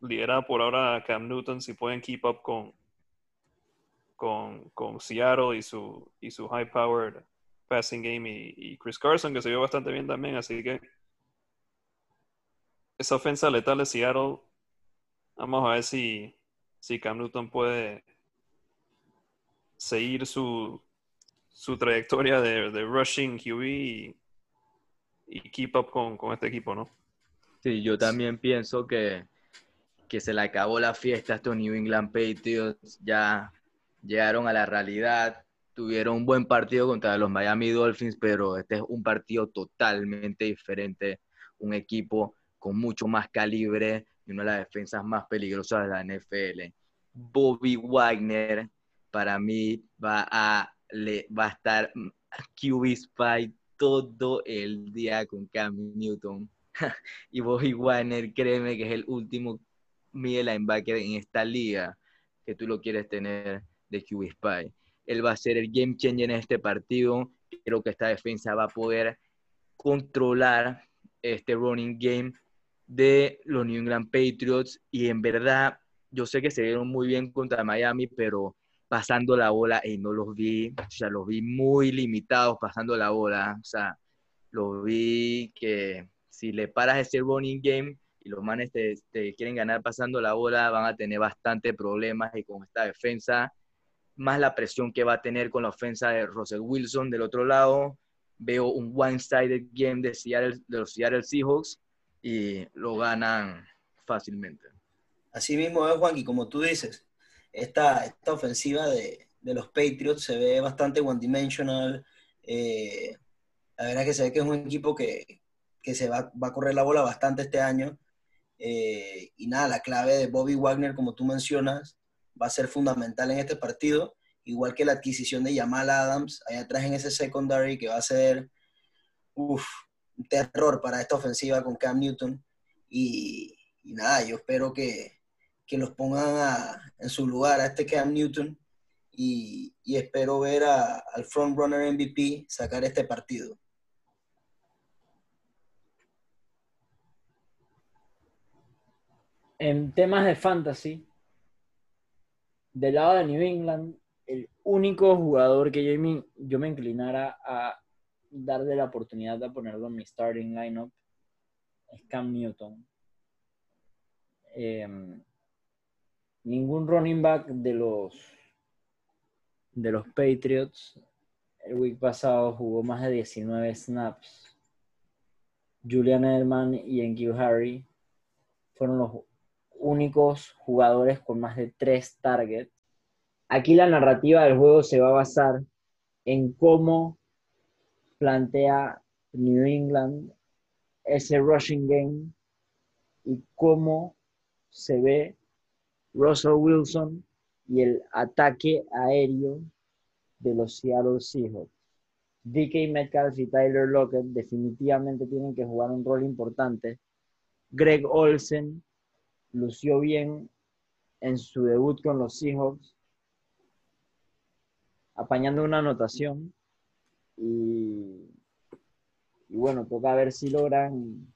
lidera por ahora a Cam Newton, si pueden keep up con, con, con Seattle y su, y su high-powered passing game y, Chris Carson, que se vio bastante bien también, así que esa ofensa letal de Seattle, vamos a ver si, si Cam Newton puede seguir su, su trayectoria de, de rushing QB y, keep up con, con, este equipo, ¿no? Sí, yo también pienso que, que se le acabó la fiesta a estos New England Patriots, ya llegaron a la realidad, tuvieron un buen partido contra los Miami Dolphins, pero este es un partido totalmente diferente, un equipo con mucho más calibre y una de las defensas más peligrosas de la NFL. Bobby Wagner, para mí, va a, le, va a estar QB Spy todo el día con Cam Newton. y Bobby Wagner, créeme que es el último middle linebacker en esta liga que tú lo quieres tener de QB Spy él va a ser el game changer en este partido. Creo que esta defensa va a poder controlar este running game de los New England Patriots y en verdad yo sé que se vieron muy bien contra Miami, pero pasando la bola y no los vi, o sea, los vi muy limitados pasando la bola, o sea, los vi que si le paras ese running game y los manes te, quieren ganar pasando la bola, van a tener bastante problemas y con esta defensa más la presión que va a tener con la ofensa de Russell Wilson. Del otro lado, veo un one-sided game de los Seattle Seahawks y lo ganan fácilmente. Así mismo es, Juan, y como tú dices, esta, esta ofensiva de, de los Patriots se ve bastante one-dimensional. Eh, la verdad es que se ve que es un equipo que, que se va, va, a correr la bola bastante este año. Eh, y nada, la clave de Bobby Wagner, como tú mencionas, va a ser fundamental en este partido, igual que la adquisición de Jamal Adams allá atrás en ese secondary que va a ser un terror para esta ofensiva con Cam Newton. Y, nada, yo espero que, que los pongan a, en su lugar a este Cam Newton y, y espero ver a, al frontrunner MVP sacar este partido. En temas de fantasy, del lado de New England, el único jugador que yo me, yo me inclinara a darle la oportunidad de ponerlo en mi starting lineup es Cam Newton. Em, ningún running back de los de los Patriots el week pasado jugó más de 19 snaps. Julian Edelman y Enkyu Harry fueron los únicos jugadores con más de tres targets. Aquí la narrativa del juego se va a basar en cómo plantea New England ese rushing game y cómo se ve Russell Wilson y el ataque aéreo de los Seattle Seahawks. DK Metcalf y Tyler Lockett definitivamente tienen que jugar un rol importante. Greg Olsen lució bien en su debut con los Seahawks, apañando una anotación. Y, bueno, toca ver si logran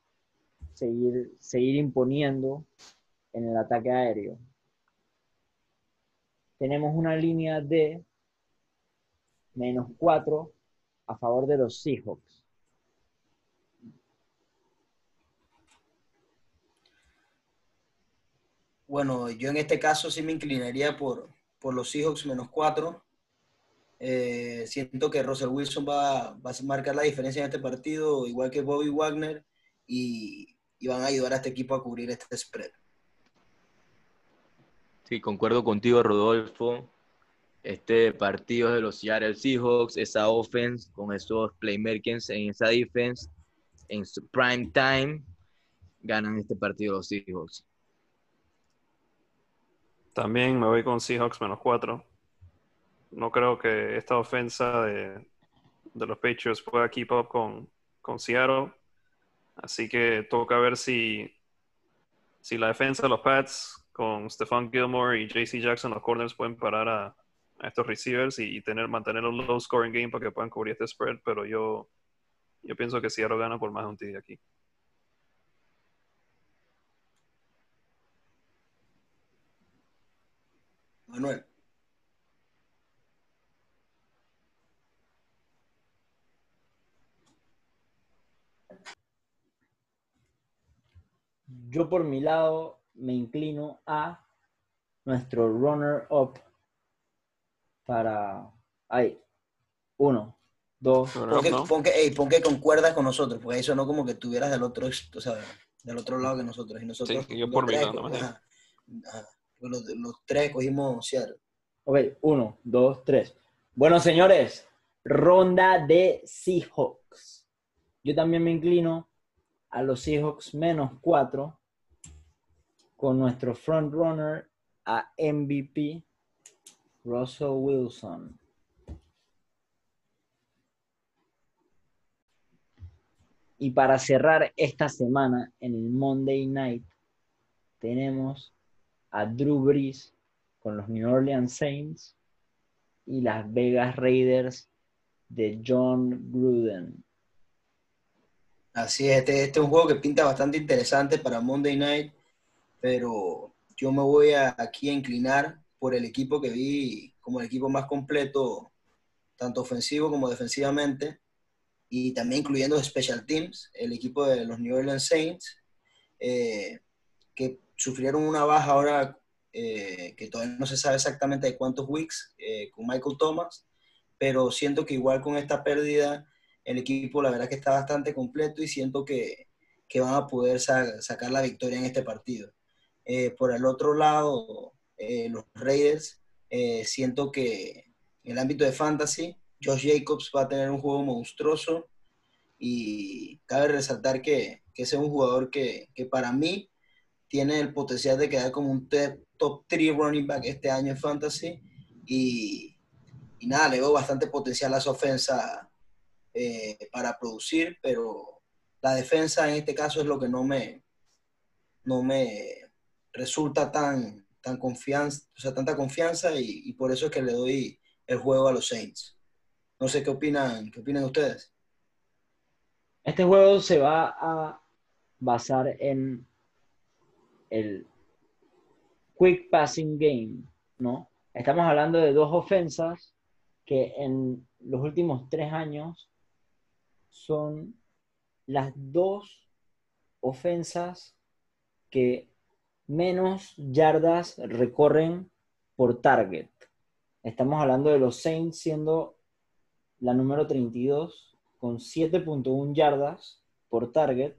seguir, seguir imponiendo en el ataque aéreo. Tenemos una línea de menos 4 a favor de los Seahawks. Bueno, yo en este caso sí me inclinaría por, por los Seahawks menos 4. Eh, siento que Russell Wilson va, a marcar la diferencia en este partido, igual que Bobby Wagner, y, y van a ayudar a este equipo a cubrir este spread. Concuerdo contigo, Rodolfo. Este partido de los Seattle Seahawks, esa offense con esos playmakers en esa defense, en su prime time, ganan este partido los Seahawks. También me voy con Seahawks menos 4. No creo que esta ofensa de, de, los Patriots pueda keep up con, con Seattle. Así que toca ver si, si la defensa de los Pats con Stephon Gilmore y JC Jackson, los corners pueden parar a, a estos receivers y, y, tener, mantener un low scoring game para que puedan cubrir este spread, pero yo, yo pienso que Seattle gana por más de un TD aquí. Manuel. Yo por mi lado me inclino a nuestro runner-up para... Ahí. Uno, dos... Pon que, pon, que, hey, pon que, concuerdas con nosotros, porque eso no como que estuvieras del otro, o sea, del otro lado que nosotros. Y nosotros sí, yo por los, los, tres cogimos Seattle. Ok, uno, dos, tres. Bueno, señores, ronda de Seahawks. Yo también me inclino a los Seahawks menos cuatro con nuestro frontrunner a MVP, Russell Wilson. Y para cerrar esta semana en el Monday Night, tenemos a Drew Brees con los New Orleans Saints y las Vegas Raiders de John Gruden. Así es, este, este, es un juego que pinta bastante interesante para Monday Night pero yo me voy aquí a inclinar por el equipo que vi como el equipo más completo, tanto ofensivo como defensivamente, y también incluyendo special teams, el equipo de los New Orleans Saints, eh, que sufrieron una baja ahora eh, que todavía no se sabe exactamente de cuántos weeks eh, con Michael Thomas, pero siento que igual con esta pérdida el equipo la verdad que está bastante completo y siento que, que van a poder sa sacar la victoria en este partido. Eh, por el otro lado, eh, los Raiders, eh, siento que en el ámbito de fantasy, Josh Jacobs va a tener un juego monstruoso y cabe resaltar que, que ese es un jugador que, que, para mí tiene el potencial de quedar como un top 3 running back este año en fantasy y, y nada, le veo bastante potencial a su ofensa para producir, pero la defensa en este caso es lo que no me, no me, resulta tan, tan confianza, o sea, tanta confianza y, y, por eso es que le doy el juego a los Saints. No sé qué opinan, qué opinan ustedes. Este juego se va a basar en el quick passing game, ¿no? Estamos hablando de dos ofensas que en los últimos tres años son las dos ofensas que menos yardas recorren por target. Estamos hablando de los Saints siendo la número 32 con 7.1 yardas por target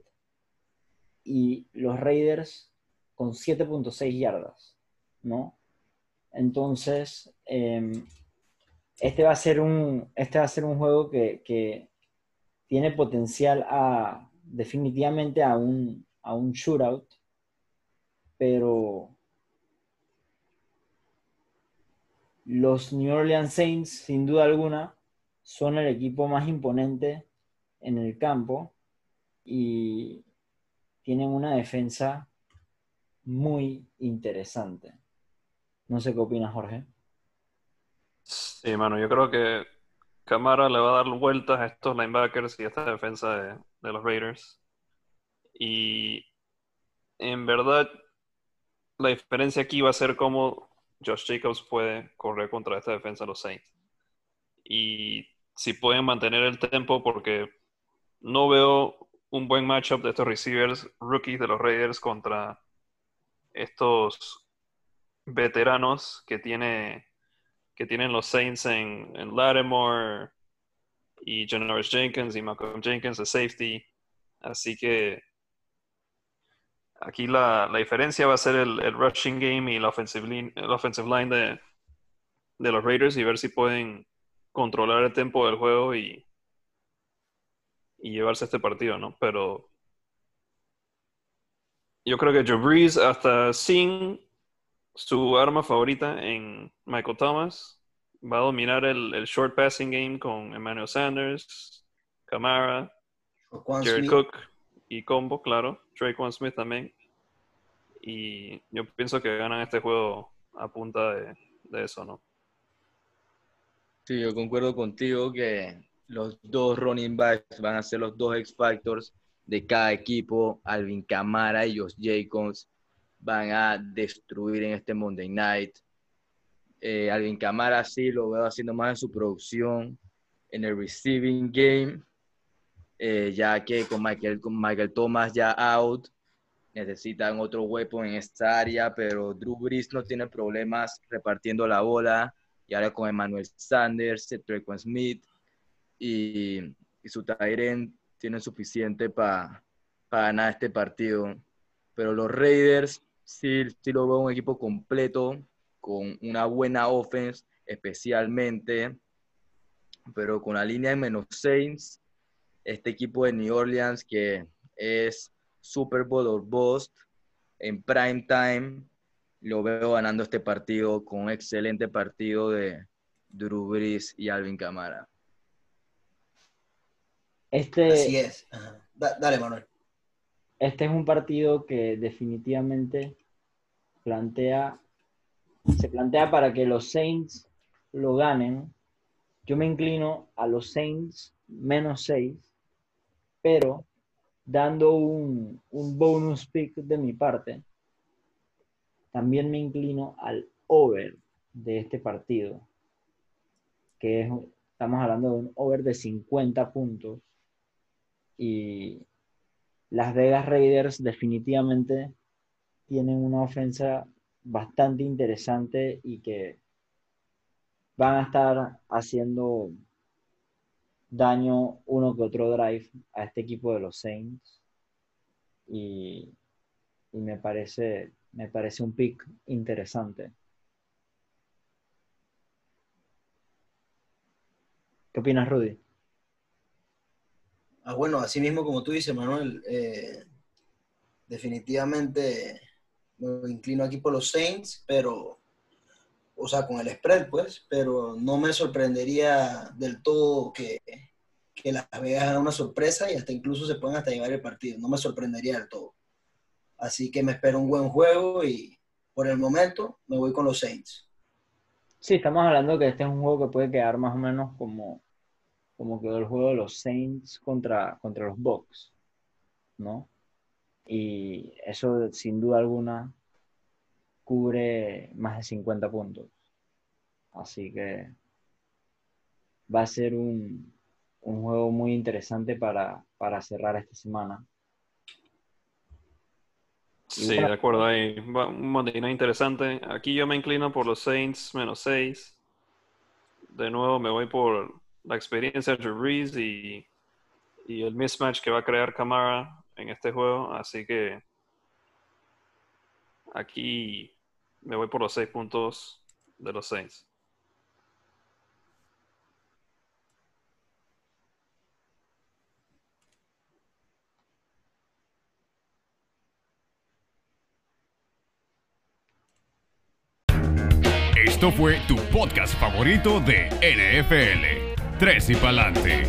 y los Raiders con 7.6 yardas, ¿no? Entonces, em, este, va a ser un, este va a ser un juego que, que tiene potencial a definitivamente a un, a un shootout, pero los New Orleans Saints, sin duda alguna, son el equipo más imponente en el campo y tienen una defensa muy interesante. No sé qué opinas, Jorge. Sí, mano, yo creo que Camara le va a dar vueltas a estos linebackers y a esta defensa de, de los Raiders. Y en verdad, la diferencia aquí va a ser cómo Josh Jacobs puede correr contra esta defensa de los Saints. Y si pueden mantener el tempo, porque no veo un buen matchup de estos receivers rookies de los Raiders contra estos veteranos que tiene que tienen los Saints en, en Lattimore y Janoris Jenkins y Malcolm Jenkins de safety. Así que aquí la, diferencia va a ser el, rushing game y la offensive line, el offensive line de, de, los Raiders y ver si pueden controlar el tempo del juego y, y llevarse este partido, ¿no? Pero yo creo que Joe Brees, hasta sin su arma favorita en Michael Thomas, va a dominar el, el short passing game con Emmanuel Sanders, Camara, Jared Cook y Combo, claro, One Smith también. Y yo pienso que ganan este juego a punta de, eso, ¿no? Sí, yo concuerdo contigo que los dos running backs van a ser los dos X Factors de cada equipo. Alvin Camara y Josh Jacobs van a destruir en este Monday Night. Eh, Alvin Camara sí lo veo haciendo más en su producción en el receiving game, eh, ya que con Michael, con Michael Thomas ya out, necesitan otro weapon en esta área, pero Drew Brees no tiene problemas repartiendo la bola, y ahora con Emmanuel Sanders, Trequan Smith y, y su Tyren tienen suficiente para ganar este partido. Pero los Raiders sí, sí lo veo un equipo completo, con una buena offense, especialmente, pero con la línea de menos Saints, este equipo de New Orleans que es Super Bowl or Bust en prime time, lo veo ganando este partido con un excelente partido de Drew Brees y Alvin Camara. Este, Así es. dale, Manuel. Este es un partido que definitivamente plantea se plantea para que los Saints lo ganen. Yo me inclino a los Saints menos 6, pero dando un, bonus pick de mi parte, también me inclino al over de este partido, que es, estamos hablando de un over de 50 puntos y las Vegas Raiders definitivamente tienen una ofensa bastante interesante y que van a estar haciendo daño uno que otro drive a este equipo de los Saints y, me parece me parece un pick interesante. ¿Qué opinas, Rudy? Ah, bueno, así mismo como tú dices, Manuel, eh, definitivamente me inclino aquí por los Saints, pero, o sea, con el spread, pues, pero no me sorprendería del todo que, que Las Vegas haga una sorpresa y hasta incluso se puedan hasta llevar el partido. No me sorprendería del todo. Así que me espero un buen juego y por el momento me voy con los Saints. Sí, estamos hablando que este es un juego que puede quedar más o menos como, como quedó el juego de los Saints contra, contra los Bucks, ¿no? Y eso sin duda alguna cubre más de 50 puntos. Así que va a ser un, un juego muy interesante para, para cerrar esta semana. Sí, de acuerdo. Hay un Monday interesante. Aquí yo me inclino por los Saints menos 6. De nuevo me voy por la experiencia de Drew Brees y, y el mismatch que va a crear Camara en este juego. Así que aquí me voy por los 6 puntos de los Saints. Esto fue tu podcast favorito de NFL. Tres y pa'lante.